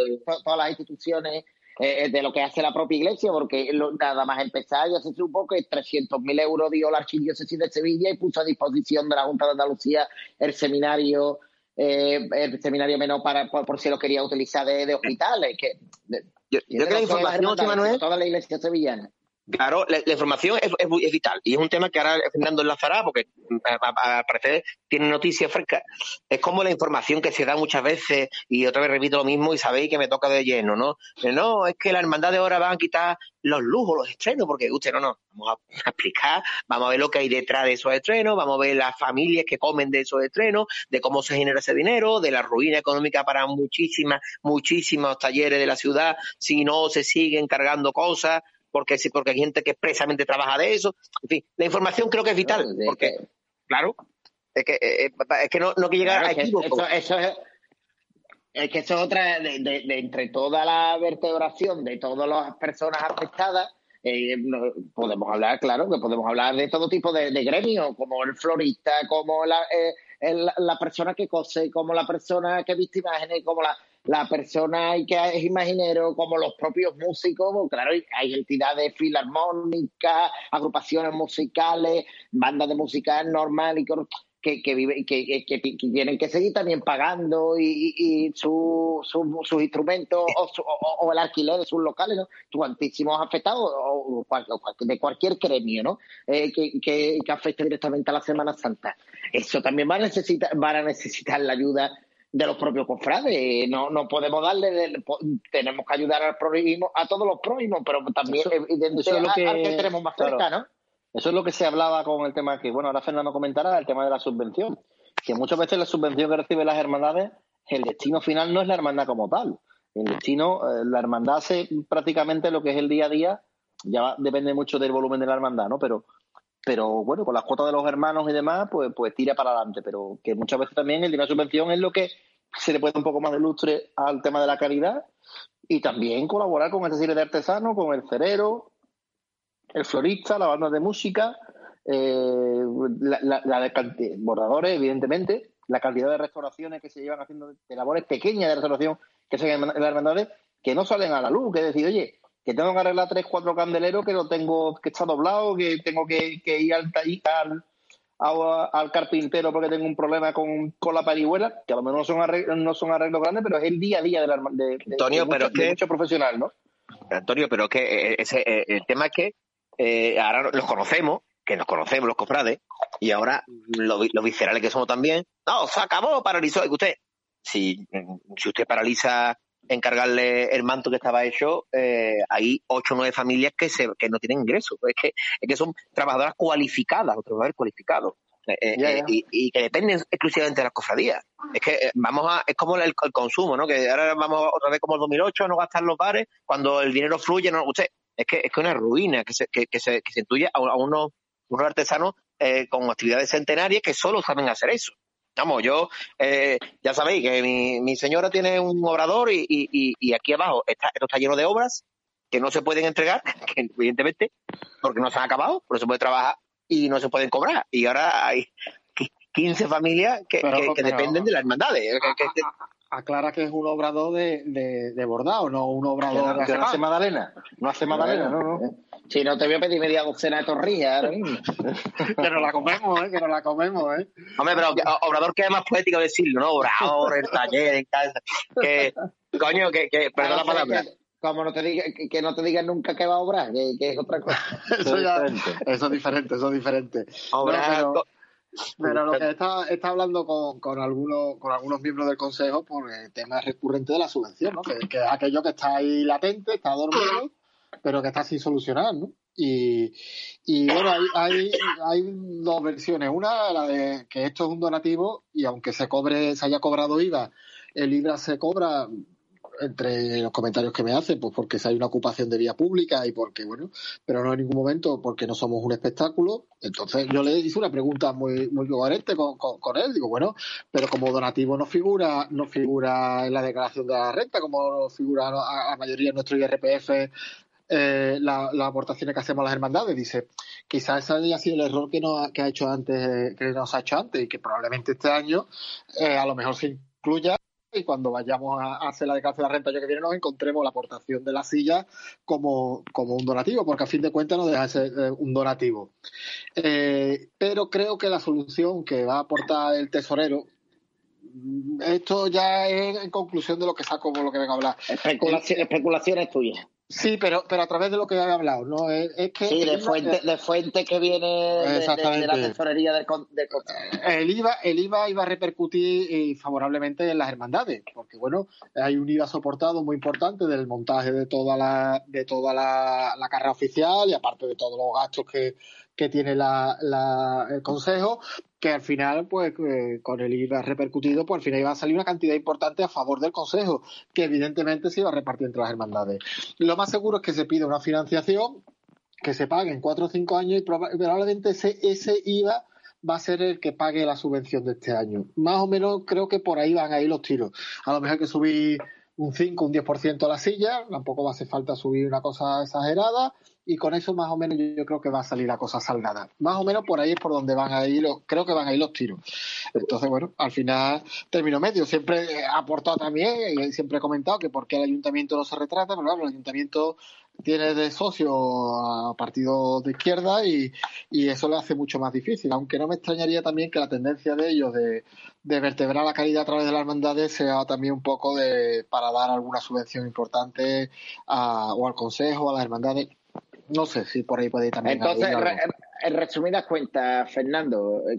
todas las instituciones eh, eh, de lo que hace la propia iglesia, porque nada más empezar ya se supo que 300.000 euros dio la Archidiócesis de Sevilla y puso a disposición de la Junta de Andalucía el seminario eh, el seminario menor para por, si lo quería utilizar de, hospitales. Que, yo, creo que la información, Manuel, toda la iglesia sevillana. Claro, la, información es, es, vital y es un tema que ahora Fernando enlazará porque al parecer tiene noticias frescas. Es como la información que se da muchas veces y otra vez repito lo mismo y sabéis que me toca de lleno, ¿no? no, es que la hermandad de ahora van a quitar los lujos, los estrenos, porque usted no, no, vamos a explicar, vamos a ver lo que hay detrás de esos estrenos, vamos a ver las familias que comen de esos estrenos, de cómo se genera ese dinero, de la ruina económica para muchísimas, muchísimos talleres de la ciudad si no se siguen cargando cosas porque porque hay gente que expresamente trabaja de eso. En fin, la información creo que es vital, porque, claro, es que, eh, eh, es que no, no que llegar a equívocos. Eso, es, es que eso es otra, de, entre toda la vertebración de todas las personas afectadas, eh, podemos hablar, claro, que podemos hablar de todo tipo de, gremios, como el florista, como la, la persona que cose, como la persona que viste imágenes, como la, la persona que es imaginero, como los propios músicos, claro, hay entidades filarmónicas, agrupaciones musicales, bandas de música normal y que, que, que, que, tienen que seguir también pagando y, sus instrumentos o, el alquiler de sus locales, ¿no? Cuantísimos afectados o, de cualquier gremio, ¿no? Eh, que, que, afecte directamente a la Semana Santa. Eso también va a necesitar, van a necesitar la ayuda de los propios cofrades. No, no podemos darle, tenemos que ayudar al prójimo, a todos los prójimos, pero también eso, es lo que, tenemos más cerca, ¿no? Eso es lo que se hablaba con el tema que, bueno, ahora Fernando comentará, el tema de la subvención. Que muchas veces la subvención que reciben las hermandades, el destino final no es la hermandad como tal. El destino, eh, la hermandad hace prácticamente lo que es el día a día, ya depende mucho del volumen de la hermandad, ¿no? Pero pero bueno, con las cuotas de los hermanos y demás, pues, pues tira para adelante. Pero que muchas veces también el dinero de subvención es lo que se le puede un poco más de lustre al tema de la caridad y también colaborar con esta serie de artesanos, con el cerero, el florista, la banda de música, eh, la, de bordadores, evidentemente, la cantidad de restauraciones que se llevan haciendo, de labores pequeñas de restauración que se en las hermandades, que no salen a la luz, que decir, oye, que tengo que arreglar tres, cuatro candeleros, que lo tengo, que está doblado, que tengo que, ir al, al, al, carpintero porque tengo un problema con, la parihuela, que a lo mejor no son, arreglos, no son arreglos grandes, pero es el día a día de, la, de, Antonio, pero mucho, que, profesional, ¿no? Antonio, pero que eh, ese, eh, el tema es que eh, ahora los conocemos, que nos conocemos los cofrades, y ahora los lo viscerales que somos también, no, se acabó, paralizó, y usted, si, si usted paraliza encargarle el manto que estaba hecho, eh, hay ocho o nueve familias que, se, que no tienen ingresos. Es que, es que son trabajadoras cualificadas o trabajadores cualificados. Eh, eh, y, que dependen exclusivamente de las cofradías. Es que vamos a, es como el, consumo, ¿no? Que ahora vamos otra vez como el 2008 a no gastar los bares cuando el dinero fluye, no, usted, es que es que una ruina que se, que, que se, que se intuye a, unos, unos artesanos con actividades centenarias que solo saben hacer eso. Vamos, yo, eh, ya sabéis que mi, mi, señora tiene un obrador y, y, y, aquí abajo está, esto está lleno de obras que no se pueden entregar, evidentemente, porque no se han acabado, por eso puede trabajar y no se pueden cobrar. Y ahora hay 15 familias que, que, dependen de las hermandades. Aclara que es un obrador de, de, de bordado, no un obrador que no hace Madalena. No hace Madalena, no, no. Si no, te voy a pedir media docena de torrillas ahora mismo. que nos la comemos, ¿eh? Que nos la comemos, ¿eh? Hombre, pero Obrador queda más poético decirlo, ¿no? Obrador, el taller, que, coño, que, que perdón la palabra. como no te diga, que, no te digan nunca que va a obrar, que, es otra cosa. eso, ya, eso es diferente, eso es diferente. pero, lo que está, está hablando con, con, algunos, con algunos miembros del Consejo por el tema recurrente de la subvención, ¿no? Que, que es aquello que está ahí latente, está dormido pero que está sin solucionar, ¿no? Y, y bueno, hay, hay, hay, dos versiones. Una, la de que esto es un donativo y aunque se cobre, se haya cobrado IVA, el IVA se cobra entre los comentarios que me hacen, pues porque si hay una ocupación de vía pública y porque, bueno, pero no en ningún momento porque no somos un espectáculo. Entonces yo le hice una pregunta muy, muy coherente con, con, él. Digo, bueno, pero como donativo no figura, no figura en la declaración de la renta, como figura a la mayoría de nuestro IRPF eh, las aportaciones que hacemos a las hermandades. Dice, quizás ese haya sido el error que, nos, que ha hecho antes, que nos ha hecho antes y que probablemente este año eh, a lo mejor se incluya y cuando vayamos a hacer la declaración de la renta año que viene nos encontremos la aportación de la silla como, como un donativo, porque a fin de cuentas no deja de ser eh, un donativo. Eh, pero creo que la solución que va a aportar el tesorero, mm, esto ya es en conclusión de lo que saco por lo que vengo a hablar. Especulación, especulaciones tuyas. Sí, pero, pero a través de lo que he hablado, ¿no? Es, que sí, de fuente, de fuente que viene de, la tesorería del, del, El IVA, el IVA iba a repercutir eh, favorablemente en las hermandades, porque bueno, hay un IVA soportado muy importante del montaje de toda la, de toda la, la carrera oficial y aparte de todos los gastos que, que tiene la, la, el Consejo, que al final, pues eh, con el IVA repercutido, pues al final iba a salir una cantidad importante a favor del Consejo, que evidentemente se iba a repartir entre las hermandades. Lo más seguro es que se pida una financiación que se pague en cuatro o cinco años y probablemente ese, ese IVA va a ser el que pague la subvención de este año. Más o menos creo que por ahí van a ir los tiros. A lo mejor hay que subir un 5, un 10% a la silla, tampoco va a hacer falta subir una cosa exagerada, y con eso más o menos yo, creo que va a salir la cosa salgada. Más o menos por ahí es por donde van a ir, los, creo que van a ir los tiros. Entonces, bueno, al final, término medio. Siempre he aportado también, y siempre he comentado que por qué el ayuntamiento no se retrata, pero claro, el ayuntamiento tiene de socio a partidos de izquierda y, eso lo hace mucho más difícil. Aunque no me extrañaría también que la tendencia de ellos de, vertebrar la caridad a través de las hermandades sea también un poco de para dar alguna subvención importante o al consejo, a las hermandades. No sé si por ahí puede ir también. Entonces, en resumidas cuentas, Fernando, eh,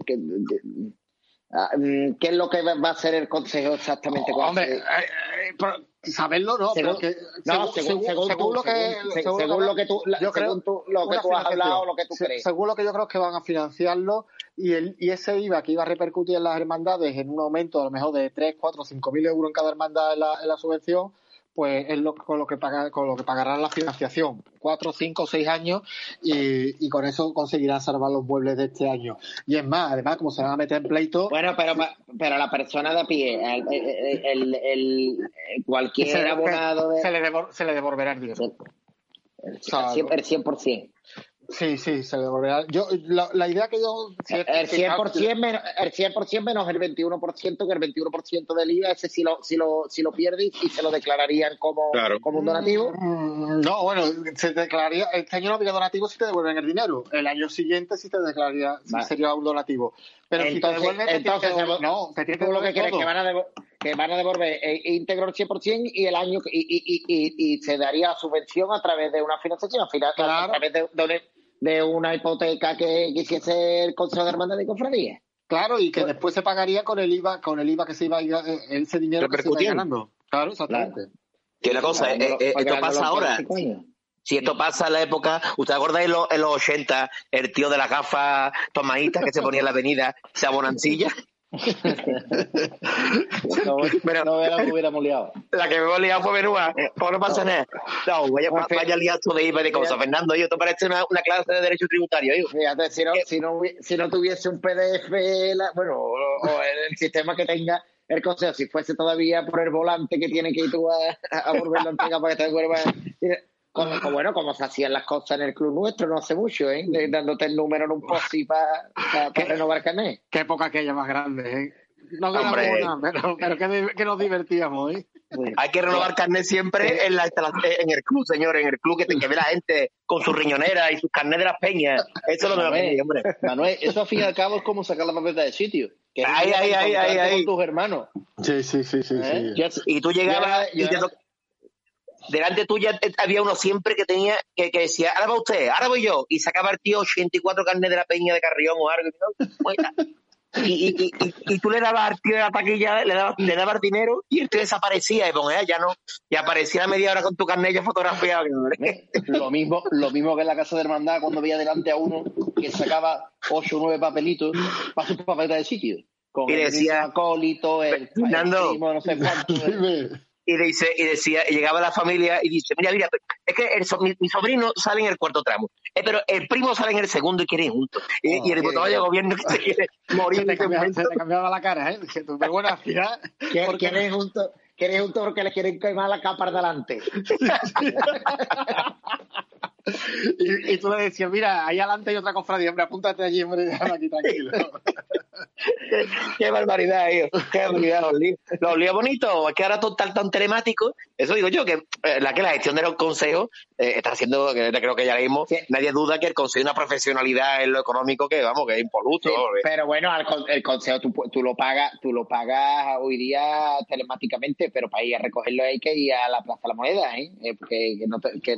ah, mm, ¿qué, es lo que va a hacer el Consejo exactamente? hombre, eh, eh, saberlo no, según, según, lo que según, lo que tú yo creo, lo que tú has hablado lo que tú crees según lo que yo creo es que van a financiarlo y el y ese IVA que iba a repercutir en las hermandades en un aumento a lo mejor de 3, 4, 5 mil euros en cada hermandad en la, en la subvención pues es lo, con lo que paga, con lo que pagarán la financiación, cuatro, cinco, seis años, y, y, con eso conseguirán salvar los muebles de este año. Y es más, además, como se van a meter en pleito. Bueno, pero, pero la persona de a pie, el, el, cualquier abonado. Se, le se le devolverá el dinero. El, el 100%. Sí, sí, se devolverá. Yo, la, idea que yo... el, 100%, menos, el 100% menos el 21%, que el 21% del IVA, ese si lo, si lo, si lo pierdes y se lo declararían como, como un donativo. Mm, no, bueno, se declararía, este año no había donativo si te devuelven el dinero. El año siguiente sí te declararía, sería un donativo. Pero si te devuelven, entonces, no, te que lo que quieres que van a devolver, que van a devolver eh, íntegro el 100% y el año y, y, y, y, se daría subvención a través de una financiación, a través de, de, de una hipoteca que quisiese el Consejo de Hermandad de Cofradía. Claro, y que pues- después se pagaría con el IVA, con el IVA que se iba a ir, eh, ese dinero que se iba ganando. Claro, exactamente. Que una cosa, eh, eh, esto pasa ahora. Si esto pasa en la época, ¿usted acordáis en los, en los 80, el tío de las gafas tomaditas que se ponía en la avenida, se abonancilla? pero, no la que hubiéramos liado. La que me hemos liado fue Benúa. Pues no pasa nada. No, vaya, vaya liazo de IVA de cosas. Fernando, yo, esto parece una, una, clase de derecho tributario. Yo. Fíjate, si no, si, no, si no tuviese un PDF, bueno, o, el, sistema que tenga el consejo, si fuese todavía por el volante que tiene que ir tú a, a volver la entrega para que te devuelva como, bueno, como se hacían las cosas en el club nuestro no hace mucho, ¿eh? dándote el número en un post para pa, renovar carnet. Qué época aquella más grande, ¿eh? No ganamos nada, pero, pero que, que, nos divertíamos, ¿eh? Hay que renovar carnet siempre en, la, en el club, señor, en el club que, te, que ve la gente con su riñonera y sus carnet de las peñas. Eso es lo Manuel, hombre. Manuel, eso al fin y al cabo es como sacar la papeleta de sitio. Que ahí, ahí, ahí, ahí, ahí. Con tus hermanos. Sí, sí, sí, sí. ¿Eh? sí. Y tú llegabas y te, delante tuya había uno siempre que tenía que, que, decía, ahora va usted, ahora voy yo, y sacaba el tío 84 carnes de la peña de Carrión o algo, y, y, y, y, tú le dabas al tío de la taquilla, le dabas, le dabas dinero y el tío desaparecía, y ponía, ya no, y aparecía a media hora con tu carnet ya fotografiado. lo mismo, lo mismo que en la casa de hermandad cuando veía delante a uno que sacaba 8 o 9 papelitos para su papeleta de sitio. Con y decía, el acólito, el, Fernando, no sé cuánto. y dice y decía y llegaba la familia y dice mira mira es que el so- mi, mi sobrino sale en el cuarto tramo eh, pero el primo sale en el segundo y quieren juntos y, Oh, y el diputado de gobierno que se quiere morir Se te, cambiaba, momento. se te cambiaba la cara, ¿eh? Pero bueno, al final. Quieren juntos quieren juntos porque les quieren quemar la capa de delante. y, y tú le decías, mira, ahí adelante hay otra cofradía, hombre, apúntate allí, hombre, déjame aquí tranquilo. qué barbaridad tío. qué barbaridad los líos los líos bonitos es que ahora todo tan, tan telemático eso digo yo que eh, la que la gestión de los consejos eh, está haciendo que creo que ya leímos Sí. nadie duda que el consejo es una profesionalidad en lo económico que vamos que es impoluto Sí, ¿no? pero bueno, al con- el consejo tú, tú lo pagas, tú lo pagas hoy día telemáticamente, pero para ir a recogerlo hay que ir a la Plaza de la Moneda, ¿eh? Eh, porque que no te- que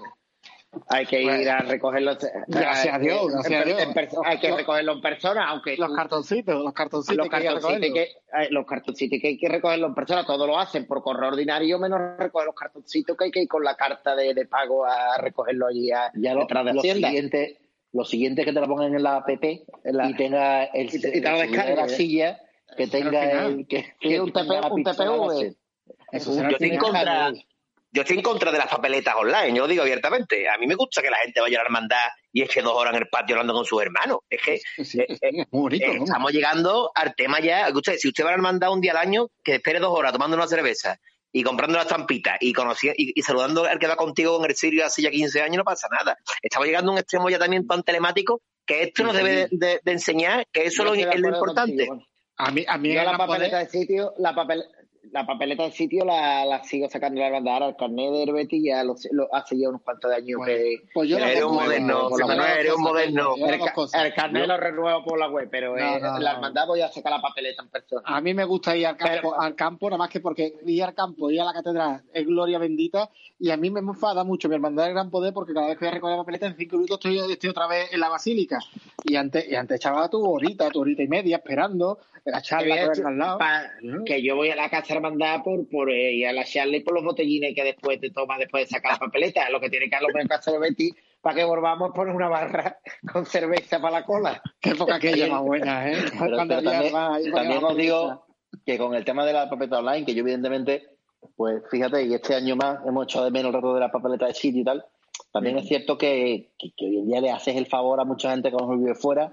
hay que ir a recogerlo. eh, Gracias a Dios, en gracias a Dios. hay que recogerlo en persona, aunque los tú- cartoncitos, los cartoncitos. los que hay que cartoncitos recogerlos. que, eh, los cartoncitos que hay que recogerlo en persona, todos lo hacen por correo ordinario, menos recoger los cartoncitos que hay que ir con la carta de, de pago a recogerlo allí a, Ya lo, detrás de lo Hacienda. siguiente, lo siguiente es que te la pongan en la app En la- y tenga el, Y te- y te el lo seguridad de la silla que tenga el que, que un tenga TP, la un TPV. Eso será yo yo estoy en contra de las papeletas online yo lo digo abiertamente a mí me gusta que la gente vaya a la hermandad y eche dos horas en el patio hablando con sus hermanos es que Sí, eh, sí, es muy bonito, Eh, ¿no? estamos llegando al tema ya. Usted, si usted va a la hermandad un día al año, que espere dos horas tomando una cerveza y comprando las estampitas y, y, y saludando al que va contigo en el Sirio hace ya 15 años, no pasa nada. Estamos llegando a un extremo ya también tan telemático que esto nos debe de, enseñar que eso es lo, es importante. contigo. A mí, a mí la papeleta Poder- de sitio, la papel, la papeleta de sitio la, la sigo sacando la banda. Ahora el carnet de Herbeti ya lo, lo hace ya unos cuantos años Bueno, que pues yo eres un moderno, Manuel, eres un moderno. el, carnet lo renuevo por la web, pero No, eh, no, la hermandad voy a sacar la papeleta en persona. A mí me gusta ir al campo, Pero- al campo, nada más que porque ir al campo, ir a la catedral es gloria bendita y a mí me enfada mucho mi hermandad del gran poder porque cada vez que voy a recoger la papeleta en cinco minutos estoy, estoy otra vez en la basílica y antes, y antes echaba tu horita, tu horita y media esperando la charla Que al lado. pa- que yo voy a la casa hermandad por, por eh, ir a la charla y por los botellines que después te tomas después de sacar la papeleta. Lo que tiene que que hacer Betty para que volvamos a poner una barra con cerveza para la cola. Qué época aquella más buena, ¿eh? Pero, también, más- también os digo que con el tema de la papeleta online, que yo evidentemente, pues fíjate, y este año más hemos echado de menos el rato de la papeleta de sitio y tal, también es cierto que, que, que hoy en día le haces el favor a mucha gente que nos vive fuera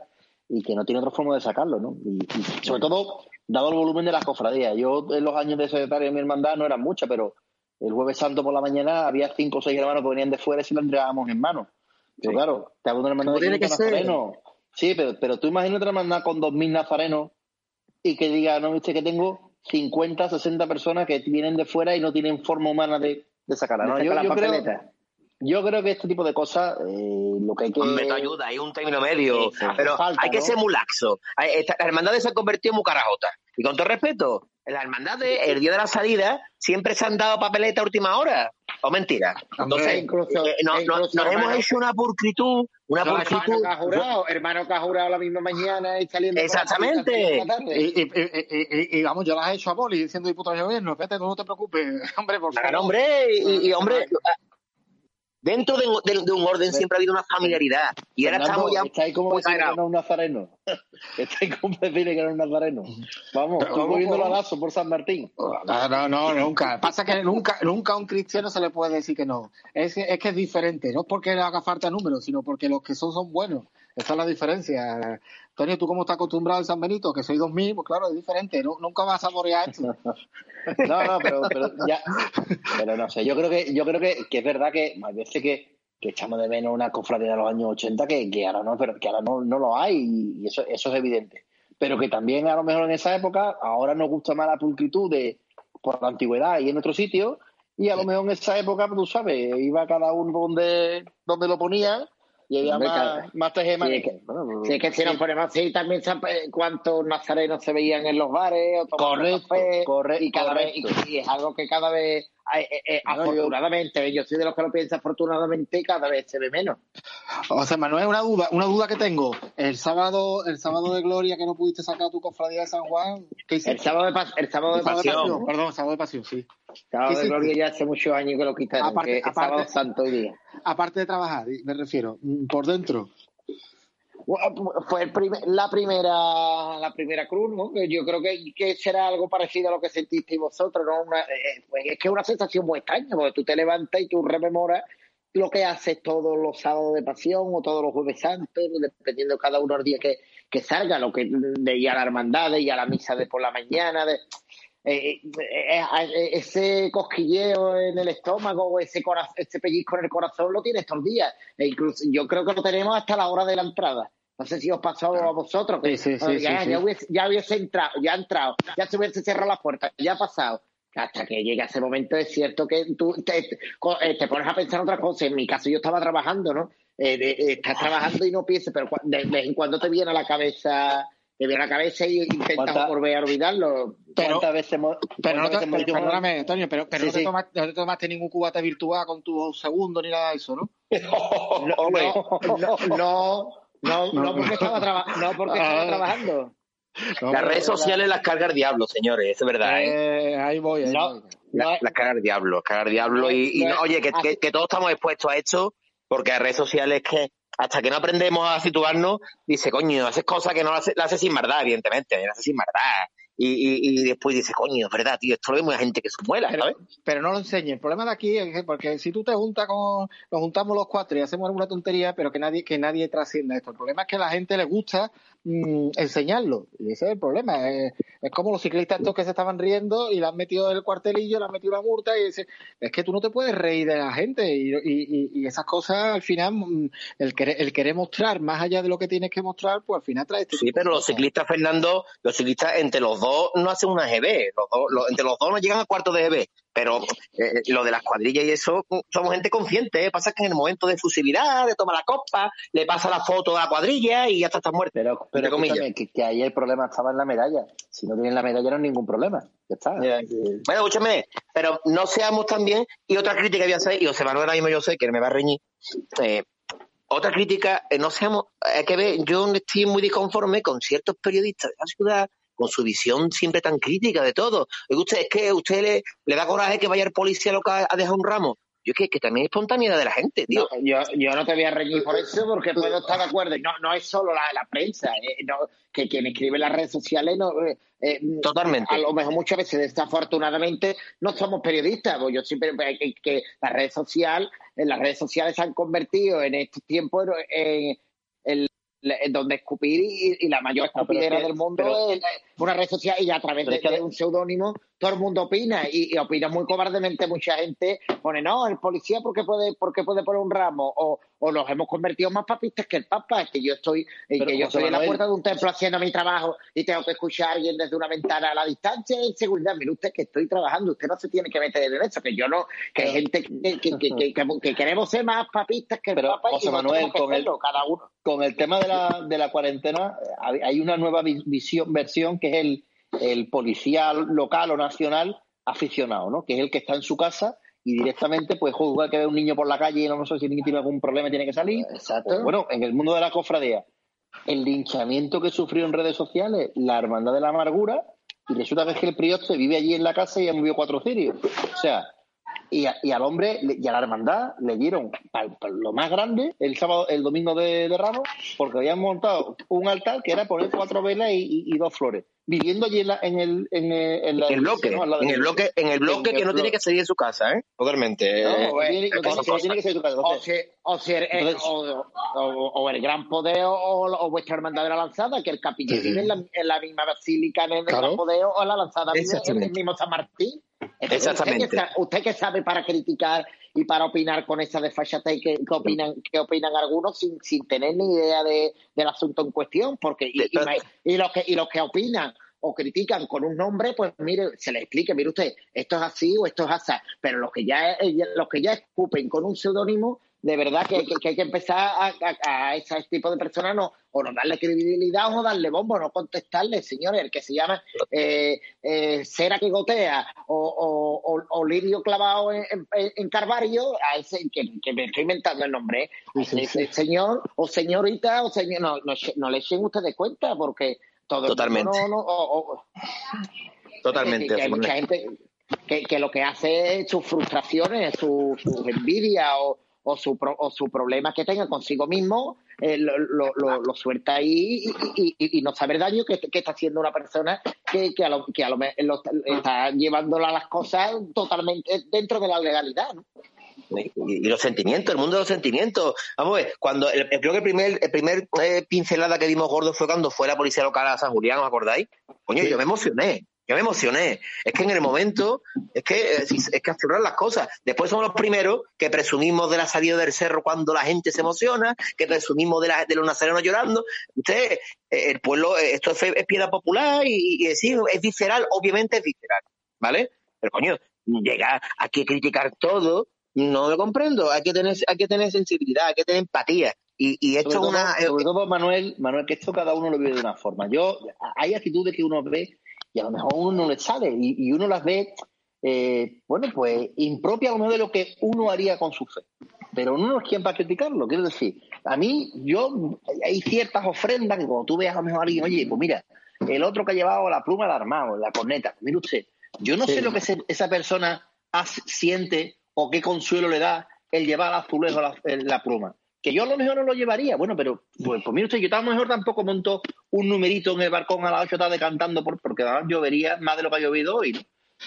y que no tiene otra forma de sacarlo, ¿no? Y, y sobre todo, dado el volumen de las cofradías. Yo en los años de secretario de mi hermandad no eran muchas, pero el jueves santo por la mañana había cinco o seis hermanos que venían de fuera y se lo entregábamos en mano. Pero claro, te hablo de una hermandad ¿Cómo de tiene que 500 ser? nazarenos. Sí, pero, pero tú imagínate una hermandad con 2.000 nazarenos y que diga, no, viste que tengo 50, 60 personas que vienen de fuera y no tienen forma humana de, de sacarla. ¿no? De Yo, la yo creo. Yo creo que este tipo de cosas, eh, lo que hay que... Hombre, te ayuda, hay un término medio. Sí, pero falta, hay que ¿no? ser muy laxo. Las hermandades se han convertido en muy carajotas. Y con todo respeto, en las hermandades, el día de la salida, siempre se han dado papeleta a última hora. ¿O mentira? Entonces, Hombre, incluso- eh, no- no- incluso, nos hemos hermano. hecho una pulcritud, una No, pulcritud. hermano que ha jurado, hermano que ha jurado la misma mañana y saliendo por la Exactamente. la tarde. Y, y- y- y- y, vamos, yo las he hecho a Poli siendo diputado de gobierno. Tú no te preocupes, hombre, por favor. Claro, hombre, y, y, hombre, dentro de, un- de- de un orden siempre ha habido una familiaridad. Y ahora Fernando, estamos ya estáis como muy vecinos que es un nazareno. estáis como vecinos que no es un nazareno. Vamos, vamos, cogiéndolo a lazo por San Martín. No, no, no, nunca. Pasa que nunca, nunca a un cristiano se le puede decir que no. Es, que- es que es diferente, no porque le haga falta números, sino porque los que son son buenos. Esa es la diferencia. Antonio, tú como estás acostumbrado al San Benito, que soy 2000, pues claro, es diferente. No- nunca vas a saborear esto. No, no, pero, pero ya. Pero no sé, yo creo que, yo creo que, que es verdad que hay veces que, que echamos de menos una cofradía de los años 80 que, que ahora no, pero que ahora no, no lo hay, y eso, eso es evidente. Pero que también a lo mejor en esa época, ahora nos gusta más la pulcritud de por la antigüedad y en otro sitio, y a lo mejor en esa época, pues, tú sabes, iba cada uno donde, donde lo ponía y había Hombre, más, más tejemaneje. Sí, es que- Si es que si nos ponemos así, también se- cuántos nazarenos se veían en los bares, o Correcto, café, correcto, y cada vez, correcto. y, y es algo que cada vez, eh, eh, yo- afortunadamente, yo... soy de los que lo piensa afortunadamente, cada vez se ve menos. O sea, Manuel, una duda, una duda que tengo. El sábado, el sábado de gloria que no pudiste sacar tu cofradía de San Juan, ¿qué hiciste? El sábado de, pas- el sábado de Sábado de pasión, pasión. Perdón, sábado de pasión, sí. el sábado ¿Qué de gloria ya hace muchos años que lo quitaron, Aparte- que es aparte- sábado santo hoy día. Aparte de trabajar, me refiero, mm, por dentro. Fue el la primera la primera cruz, ¿no? Yo creo que, será algo parecido a lo que sentisteis vosotros, ¿no? Una- eh, pues es que es una sensación muy extraña, porque tú te levantas y tú rememoras lo que haces todos los sábados de pasión o todos los jueves santos, dependiendo cada uno del día que, que salga, lo que de ir a la hermandad, de ir a la misa de por la mañana, de eh, eh, eh, ese cosquilleo en el estómago o ese, ese pellizco en el corazón lo tienes todos los días. E incluso yo creo que lo tenemos hasta la hora de la entrada. No sé si os pasó a vosotros. que, Sí, sí, sí, ya, ya hubiese, ya hubiese entrado, ya ha entrado, ya se hubiese cerrado la puerta, ya ha pasado. Hasta que llega ese momento es cierto que tú te, te- eh, te pones a pensar otra cosa. En mi caso yo estaba trabajando, ¿no? Eh, eh, estás trabajando y no piensas, pero de vez en cuando te viene a la cabeza, te viene la cabeza y intentas ¿Cuánta- volver a olvidarlo. Pero- ¿Cuántas veces hemos, Pero no te, veces pero- perdóname, Antonio, pero, pero Sí, no, te sí. tomaste, no te tomaste ningún cubata virtual con tu segundo ni nada de eso, ¿no? No, Hombre. no, no, no, no, no porque estaba, traba- no porque estaba Ah. trabajando. Las redes sociales las carga el diablo, señores, eso es verdad. ¿eh? Eh, ahí voy, ahí No. voy. La- No, las carga el diablo, las carga el diablo. Y, y No, oye, que, que- que todos estamos expuestos a esto, porque las redes sociales que hasta que no aprendemos a situarnos, dice, coño, haces cosas que no las haces sin maldad, evidentemente, las haces sin maldad. Y, y, y después dice, coño, es verdad, tío, esto lo ve mucha gente que se muela, Pero, ¿sabes? pero no lo enseñes. El problema de aquí es que, porque si tú te juntas con, nos juntamos los cuatro y hacemos alguna tontería, pero que nadie, que nadie trascienda esto. El problema es que a la gente le gusta mm, enseñarlo. Y ese es el problema. Es, es como los ciclistas estos que se estaban riendo y le han metido el cuartelillo, le han metido una multa y dice, es que tú no te puedes reír de la gente. Y, y, y- esas cosas al final, mm, el querer, el querer mostrar más allá de lo que tienes que mostrar, pues al final trae este Sí, pero los ciclistas, Fernando, los ciclistas entre los dos no hacen una GB, los dos, los- entre los dos no llegan a cuarto de GB, pero eh, lo de las cuadrillas y eso, mm, somos gente consciente, ¿eh? pasa que en el momento de fusibilidad, de tomar la copa, le pasa la foto a la cuadrilla y ya está, está muerto. Pero, pero que, que ahí el problema estaba en la medalla. Si no tienen la medalla no hay ningún problema. Ya está. Ya. Eh, Bueno, escúchame, pero no seamos también, y otra crítica voy a hacer, y José Manuel mismo yo sé que me va a reñir, eh, otra crítica, eh, no seamos, hay que ver, yo estoy muy disconforme con ciertos periodistas de la ciudad, con su visión siempre tan crítica de todo. Usted, es que usted le, le da coraje que vaya el policía local a dejar un ramo. Yo es que, que también es espontaneidad de la gente, tío. No, yo, yo no te voy a reñir por eso porque puedo estar de acuerdo. No, no es solo la, la prensa, eh, no, que quien escribe en las redes sociales no, eh, eh, Totalmente. a lo mejor muchas veces desafortunadamente no somos periodistas. pues yo siempre que, que las redes sociales, en las redes sociales se han convertido en estos tiempos en, en- en donde escupir y, y la mayor escupidera es que- del mundo pero- es una red social y a través de, es que- de un seudónimo todo el mundo opina y, y opina muy cobardemente mucha gente pone no el policía porque puede porque puede poner un ramo o, o nos hemos convertido más papistas que el papa que yo estoy eh, Pero, que yo estoy en la puerta de un templo haciendo mi trabajo y tengo que escuchar a alguien desde una ventana a la distancia en seguridad. Mire usted que estoy trabajando usted no se tiene que meter en eso que yo no que hay gente que, que, que, que- que- que queremos ser más papistas que el Pero, papa José y Manuel, con el- cada uno. con el tema de la, de la cuarentena, hay una nueva vi- visión, versión que es el, el policía local o nacional aficionado, ¿no? Que es el que está en su casa y directamente, pues, igual que ve un niño por la calle y no sé si el niño tiene algún problema y tiene que salir. Exacto. O, bueno, en el mundo de la cofradía, el linchamiento que sufrió en redes sociales, la hermandad de la amargura, y resulta que es que el prioste vive allí en la casa y ha movido cuatro cirios. O sea, y, a- y al hombre y a la hermandad le dieron lo más grande el sábado, el domingo de, de Ramos, porque habían montado un altar que era poner cuatro velas y, y- y dos flores, viviendo allí en, la- en el en el, en la En el bloque, en el bloque, en el bloque en que no tiene que salir de su casa, ¿eh? Totalmente. No, eh, no no tiene- casa. o, si, o, si el, Entonces- o, o- o el Gran Podeo o, o vuestra hermandad de la lanzada, que el sí. vive en la, en la misma basílica en el Claro. Gran Podeo o la lanzada vive en el mismo San Martín. Exactamente. Usted que, sa- usted que sabe para criticar y para opinar con esa desfachatez que, que opinan que opinan algunos sin, sin tener ni idea de, del asunto en cuestión, porque y, y, ma- y los que y los que opinan o critican con un nombre, pues mire, se les explique, mire usted, esto es así o esto es así, pero los que ya los que ya escupen con un seudónimo, de verdad que, que- que hay que empezar a, a- a ese tipo de personas no, o no darle credibilidad o darle bombo, no contestarle, señores, el que se llama eh, eh, cera que gotea o, o, o- o lirio clavado en, en- en Carvario, a ese que, que me estoy inventando el nombre, ¿eh? a ese- ese señor o señorita o señor, no, no, no le echen ustedes cuenta porque todo el mundo Totalmente. no, no, o- Totalmente. que, que hay mucha gente que, que lo que hace es sus frustraciones, su- sus envidias o, o, su, pro- o su problema que tenga consigo mismo, eh, lo, lo, lo, lo suelta ahí y, y, y no sabe el daño que, que está haciendo una persona que, que a lo, que a lo, me- lo- está llevándola las cosas totalmente dentro de la legalidad, ¿no? y, los sentimientos, el mundo de los sentimientos. Vamos a ver, cuando el- el- creo que el primer, el primer eh, pincelada que dimos gordo fue cuando fue la policía local a San Julián, ¿os acordáis? Coño, yo me emocioné. Yo me emocioné. Es que en el momento, es que eh, es que asegurar las cosas. Después somos los primeros que presumimos de la salida del cerro cuando la gente se emociona, que presumimos de, la, de los nazarenos llorando. Ustedes, eh, el pueblo, eh, esto es, es piedra popular y, y decir, es visceral, obviamente es visceral, ¿vale? Pero coño, llegar aquí a criticar todo, no lo comprendo. Hay que tener, hay que tener sensibilidad, hay que tener empatía. Y, y esto sobre es una. todo, sobre todo, Manuel, Manuel, que esto cada uno lo vive de una forma. Yo, hay actitudes que uno ve y a lo mejor uno no le sale y, y uno las ve, eh, bueno, pues impropia a lo mejor de lo que uno haría con su fe. Pero uno no es quien para criticarlo, quiero decir. A mí, yo, hay ciertas ofrendas que cuando tú veas a lo mejor a alguien, oye, pues mira, el otro que ha llevado la pluma de armado, la corneta, mire usted, yo no sé lo que esa persona siente o qué consuelo le da el llevar azulejo la, la pluma. Que yo a lo mejor no lo llevaría, bueno, pero pues, pues mire usted, yo a lo mejor tampoco monto un numerito en el balcón a las 8 de la tarde cantando por, porque además llovería más de lo que ha llovido hoy.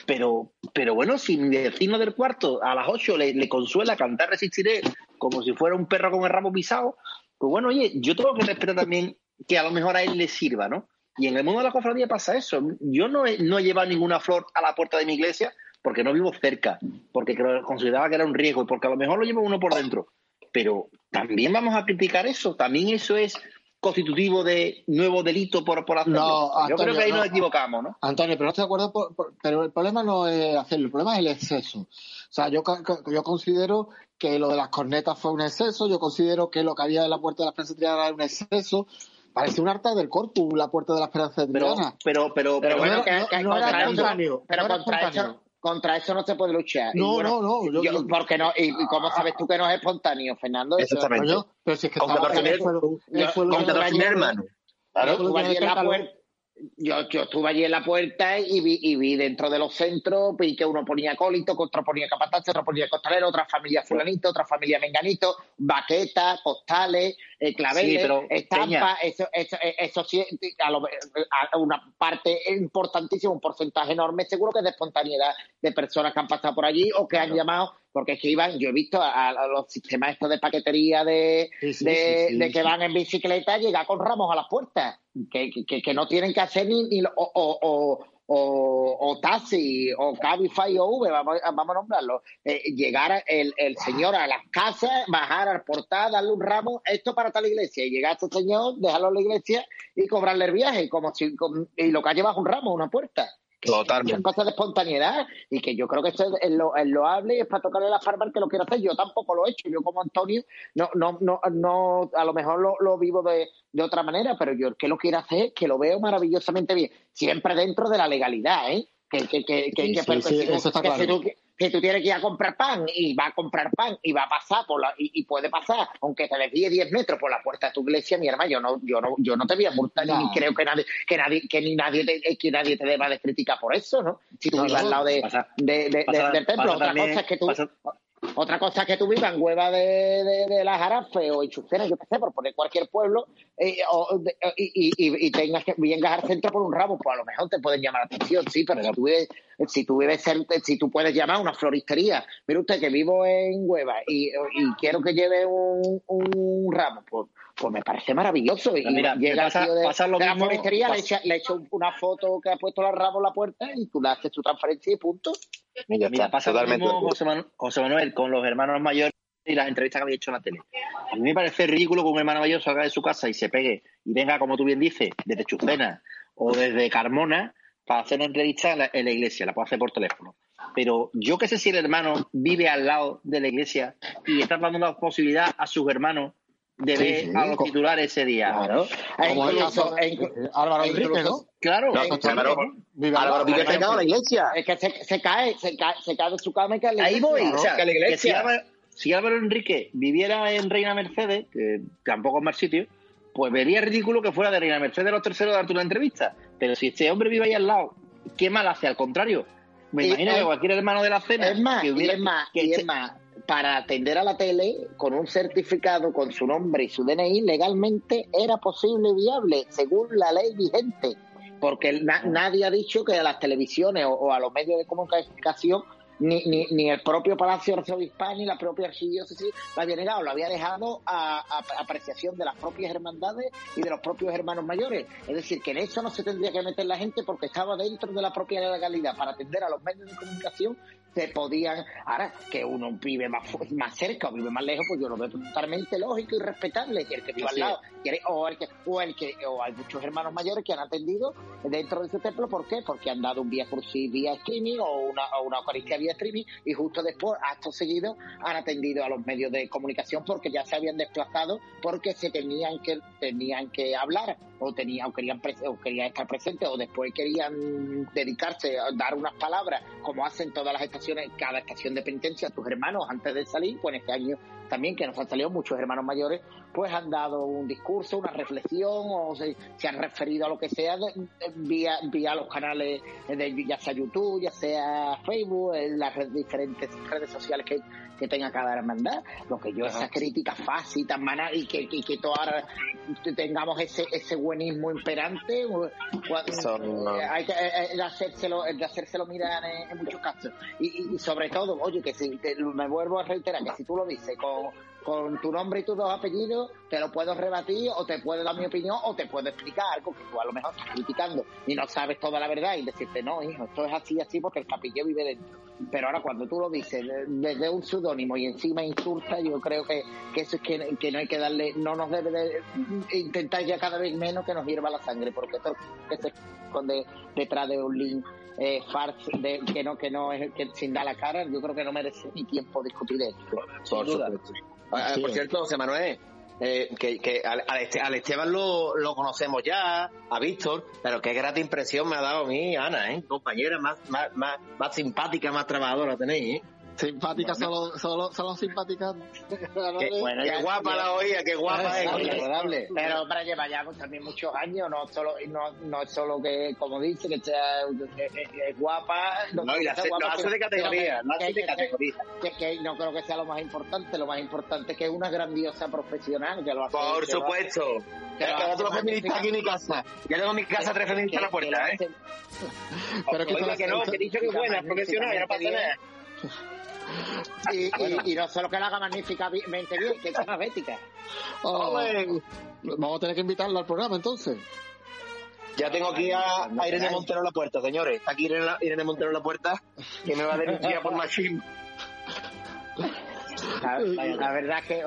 Pero, pero bueno, si mi vecino del cuarto a las 8 le, consuela cantar Resistiré como si fuera un perro con el rabo pisado, pues bueno, oye, yo tengo que respetar también que a lo mejor a él le sirva, ¿no? Y en el mundo de la cofradía pasa eso. Yo no he, no ninguna flor a la puerta de mi iglesia porque no vivo cerca, porque consideraba que era un riesgo y porque a lo mejor lo lleva uno por dentro. Pero también vamos a criticar eso. También eso es constitutivo de nuevo delito por, por hacerlo. No, Yo creo Antonio, que ahí no. nos equivocamos, ¿no? Antonio, pero no estoy de acuerdo, por- por- pero el problema no es hacerlo, el problema es el exceso. O sea, yo, yo considero que lo de las cornetas fue un exceso, yo considero que lo que había en la Puerta de la Esperanza Triana era un exceso. Parece un harta del corpus, la Puerta de la Esperanza Triana. pero, pero, Pero pero bueno, no que, era- que no era espontáneo, pero no contra, eso, contra eso no se puede luchar. No, bueno, no, no, yo- porque no, y, cómo sabes tú que no es espontáneo, Fernando? Eso- Exactamente. Coño, pero si es que Con estaba- 14.000 él fue- él fue el con único que 14.000 ganó. hermanos. Claro, Yo estuve allí en la Claro. puerta. Yo, yo estuve allí en la puerta y vi, y vi dentro de los centros vi que uno ponía acólito, que otro ponía capataz, otro ponía costalero, otra familia fulanito, otra familia menganito, baquetas, postales, eh, claveles, Sí, pero, Peña. eso, eso, eh, eso sí, a lo- a una parte importantísima, un porcentaje enorme, seguro que es de espontaneidad de personas que han pasado por allí o que han llamado, porque es que iban, yo he visto a, a los sistemas estos de paquetería de, Sí, de, que van en bicicleta, llegar con ramos a las puertas, que, que, que no tienen que hacer ni, ni lo- o, o, o, o, o taxi, o Cabify o Uber, vamos, vamos a nombrarlo, eh, llegar el, el señor a las casas, bajar al portal, darle un ramo, esto para tal iglesia, y llegar a este señor, dejarlo en la iglesia y cobrarle el viaje, como si, y lo que ha llevado un ramo, una puerta. Totalmente. Cosas de espontaneidad y que yo creo que esto es, lo, es loable y es para tocarle la farma que lo quiero hacer. Yo tampoco lo he hecho. Yo como Antonio no, no, no, no a lo mejor lo, lo vivo de, de otra manera, pero yo el que lo quiero hacer, que lo veo maravillosamente bien. Siempre dentro de la legalidad, ¿eh? Que, que, que, que, Sí, que- eso está si claro. tú- que tú tienes que ir a comprar pan y va a comprar pan y va a pasar por la y, y puede pasar aunque te desvíe 10 metros por la puerta de tu iglesia mi hermano yo no yo no yo no te voy a multar No. ni creo que nadie que nadie que ni nadie te, que nadie te deba de criticar por eso no si tú No, vives no, al lado de, pasa- de- de- pasa- del templo otra también- cosa es que tú pasa- otra cosa es que tú vivas en Hueva de, de, de la Jarafe o en Chucena, yo qué sé, por poner cualquier pueblo, eh, y, y, y- tengas que vengas al centro por un ramo, pues a lo mejor te pueden llamar la atención, sí, pero si tú vives, si tú vives si tú puedes llamar a una floristería, mire usted que vivo en Hueva y, y quiero que lleve un, un ramo, pues, pues me parece maravilloso. Y Mira, el pasa- tío de, pasa lo de la mismo- floristería, le echa, le echa una foto que ha puesto el ramo en la puerta y tú le haces tu transferencia y punto. Y ya Mira, está, pasa lo totalmente. mismo, José, Manu- José Manuel, con los hermanos mayores y las entrevistas que había hecho en la tele. A mí me parece ridículo que un hermano mayor salga de su casa y se pegue y venga, como tú bien dices, desde Chucena o desde Carmona para hacer una entrevista en la, en la iglesia. La puede hacer por teléfono. Pero yo que sé si el hermano vive al lado de la iglesia y está dando la posibilidad a sus hermanos de Sí, ver sí, a los co- titulares ese día. Claro. Como el incluso- caso de inclu- eh, Álvaro Enrique, ¿no? Claro, No, Álvaro, lado. vive pegado a la iglesia. Es que se, se cae, se cae, se cae de su cama y cae a la Ahí iglesia. voy. ¿no? O sea, Que la iglesia. que si, Álvaro, si Álvaro Enrique viviera en Reina Mercedes, que tampoco es mal sitio, pues vería ridículo que fuera de Reina Mercedes los terceros a darte una entrevista. Pero si este hombre vive ahí al lado, ¿qué mal hace? Al contrario. Me Y imagino que cualquier hermano de la cena es más, que y hubiera es más, que y es más. Para atender a la tele con un certificado con su nombre y su DNI legalmente era posible y viable según la ley vigente porque nadie ha dicho que a las televisiones o, a los medios de comunicación ni, ni, ni, el propio Palacio Arzobispal ni la propia archidiócesis lo había negado, lo había dejado a, apreciación de las propias hermandades y de los propios hermanos mayores. Es decir, que en eso no se tendría que meter la gente porque estaba dentro de la propia legalidad para atender a los medios de comunicación se podían, ahora que uno vive más, más cerca o vive más lejos, pues yo lo veo totalmente lógico y respetable, que el que vive al lado, o el que, o el que, o hay muchos hermanos mayores que han atendido dentro de ese templo, ¿por qué? Porque han dado un vía sí vía streaming o una, o una Eucaristía vía streaming y justo después, acto seguido, han atendido a los medios de comunicación porque ya se habían desplazado porque se tenían que, tenían que hablar o tenían, o querían, o querían estar presentes o después querían dedicarse a dar unas palabras como hacen todas las estaciones cada estación de penitencia, tus hermanos antes de salir, pues este año también que nos han salido muchos hermanos mayores, pues han dado un discurso, una reflexión o se, han referido a lo que sea vía, vía los canales de ya sea YouTube, ya sea Facebook, en las diferentes redes sociales que, que tenga cada hermandad. Lo que yo, esa crítica fácil, tan mala, y que, y que ahora tengamos ese, ese buenismo imperante, eh, hay que eh, eh, de hacérselo, de hacérselo mirar en, muchos casos. Y, y, sobre todo, oye, que si me vuelvo a reiterar, que si tú lo dices con con tu nombre y tus dos apellidos, te lo puedo rebatir o te puedo dar mi opinión o te puedo explicar algo que tú a lo mejor estás criticando y no sabes toda la verdad y decirte, no, hijo, esto es así, así porque el capillo vive dentro. Pero ahora cuando tú lo dices desde un seudónimo y encima insulta, yo creo que, eso es que, que, no hay que darle, no nos debe de intentar ya cada vez menos que nos hierva la sangre, porque esto que se esconde detrás de un link eh, farce de, que no que no es que sin dar la cara yo creo que no merece ni tiempo discutir esto duda. Ah, por cierto, José Manuel, eh, que, que al, al, Esteban lo, lo, conocemos ya, a Víctor, pero qué grata impresión me ha dado a mí, Ana, ¿eh? compañera más, más, más, más simpática, más trabajadora tenéis. ¿eh? Simpática, solo, solo, solo simpática. Qué, bueno, qué guapa la oía, qué guapa es, agradable. Pero para llevar ya también muchos años, no solo, no, no es solo que, como dice, que sea es, guapa. No, y la, hace, de categoría, no hace de categoría. Que, no creo que sea lo más importante, lo más importante es que es una grandiosa profesional. Que lo hace, Por supuesto. Que tengo otro feminista aquí en mi casa. Yo tengo en mi casa tres feministas a la puerta, ¿eh? Pero que, que no, que he dicho que es buena, profesional, no pasa nada. Y, y, no solo que la haga magníficamente bien, que es una bética. Oh, vamos a tener que invitarlo al programa entonces. Ya tengo aquí a, Irene Montero en la puerta, señores. Está aquí Irene, Irene Montero en la puerta, que me va a denunciar por machine. La, la, verdad que,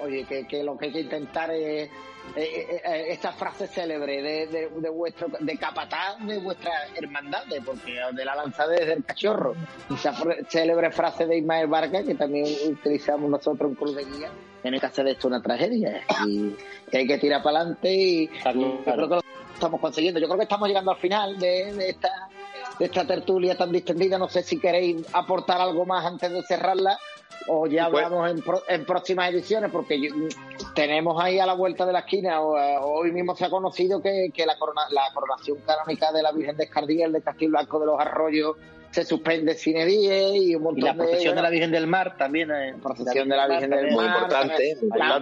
oye, que, que lo que hay que intentar es eh, eh, eh, esa frase célebre de, de, vuestro de capataz de vuestra hermandad, porque de la lanzada desde el cachorro, esa célebre frase de Ismael Vargas que también utilizamos nosotros en Cruz de Guía, en el caso de esto una tragedia y que hay que tirar para adelante y, yo creo que lo estamos consiguiendo. Yo creo que estamos llegando al final de, de esta de esta tertulia tan distendida. No sé si queréis aportar algo más antes de cerrarla o ya pues- hablamos en, en, próximas ediciones, porque tenemos ahí a la vuelta de la esquina, eh, hoy mismo se ha conocido que, que la, la coronación canónica de la Virgen de Escardiel de Castillo Blanco de los Arroyos se suspende cine 10 y un montón y la procesión de, la Virgen del Mar también eh, procesión de la Virgen del Mar muy importante la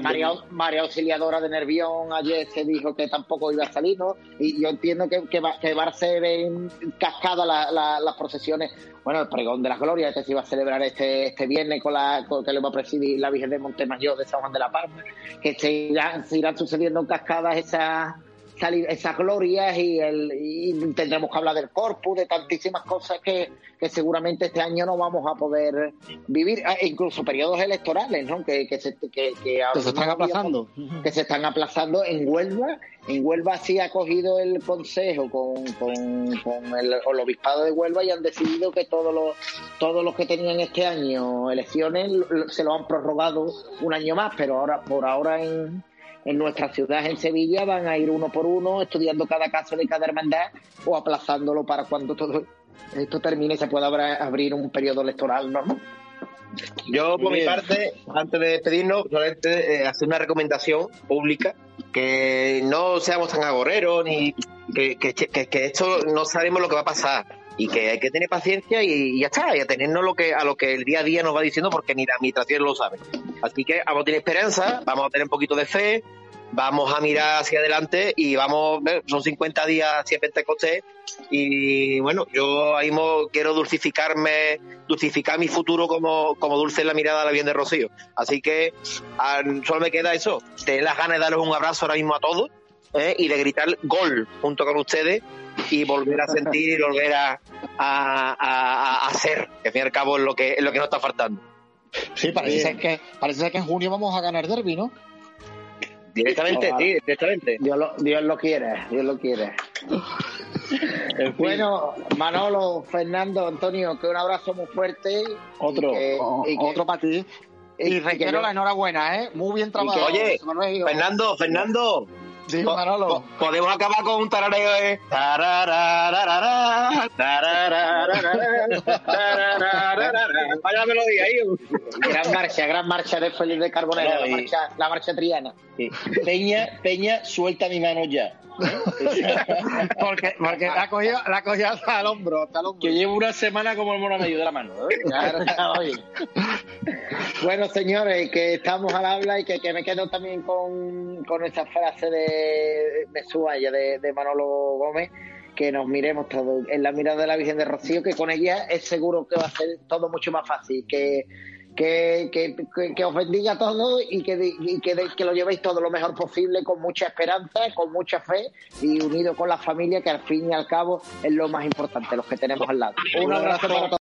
María, Auxiliadora de Nervión ayer se dijo que tampoco iba a salir ¿no? y yo entiendo que, que, va, que va a ser en cascada las procesiones. Bueno el pregón de las glorias que se iba a celebrar este este viernes con la que le va a presidir la Virgen de Montemayor de San Juan de la Palma que se irán, se irán sucediendo en cascadas esas esas glorias y, el, tendremos que hablar del corpus, de tantísimas cosas que, que seguramente este año no vamos a poder vivir, ah, incluso periodos electorales, ¿no? Que, que, se, que, que se están aplazando. Que se están aplazando en Huelva. En Huelva sí ha cogido el consejo con, con, con el, el, obispado de Huelva y han decidido que todos los, todos los que tenían este año elecciones se lo han prorrogado un año más, pero ahora por ahora en en nuestra ciudad, en Sevilla, van a ir uno por uno estudiando cada caso de cada hermandad o aplazándolo para cuando todo esto termine y se pueda abrir un periodo electoral normal. Yo, por mi parte, antes de despedirnos, solamente eh, hacer una recomendación pública, que no seamos tan agoreros, ni que, que, que, esto no sabemos lo que va a pasar. Y que hay que tener paciencia y, ya está, y atenernos lo que, a lo que el día a día nos va diciendo porque ni la administración lo sabe. Así que vamos a tener esperanza, vamos a tener un poquito de fe, vamos a mirar hacia adelante y vamos, son 50 días hacia Pentecostés y bueno, yo ahí quiero dulcificarme, dulcificar mi futuro como, como dulce la mirada a la bien de Rocío. Así que solo me queda eso, tener las ganas de darles un abrazo ahora mismo a todos ¿eh? y de gritar gol junto con ustedes y volver a sentir y volver a, a, hacer, que al fin y al cabo es lo que, es lo que nos está faltando. Sí, parece ser, que, parece ser que en junio vamos a ganar derby, ¿no? Directamente, sí, directamente. Dios lo, Dios lo quiere, Dios lo quiere. bueno, Manolo, Fernando, Antonio, que un abrazo muy fuerte. Otro, otro para ti. Y, requiero la enhorabuena, ¿eh? Muy bien trabajado. oye, Fernando, Fernando, Podemos acabar con un tarareo de. Vaya melodía ahí. Gran marcha, gran marcha de Feliz de Carbonera, la, marcha, la marcha triana. Peña, Peña, suelta mi mano ya. porque porque la cogió, la cogió hasta el hombro, hasta el hombro. Que llevo una semana como el mono medio de la mano. ¿eh? bueno, señores, que estamos al habla y que, que me quedo también con, con esta frase de, de de, Manolo Gómez que nos miremos todos en la mirada de la Virgen de Rocío, que con ella es seguro que va a ser todo mucho más fácil, que que, que, que, os bendiga a todos y, que, que, lo llevéis todo lo mejor posible con mucha esperanza, con mucha fe y unido con la familia, que al fin y al cabo es lo más importante, los que tenemos al lado. Un abrazo para todos.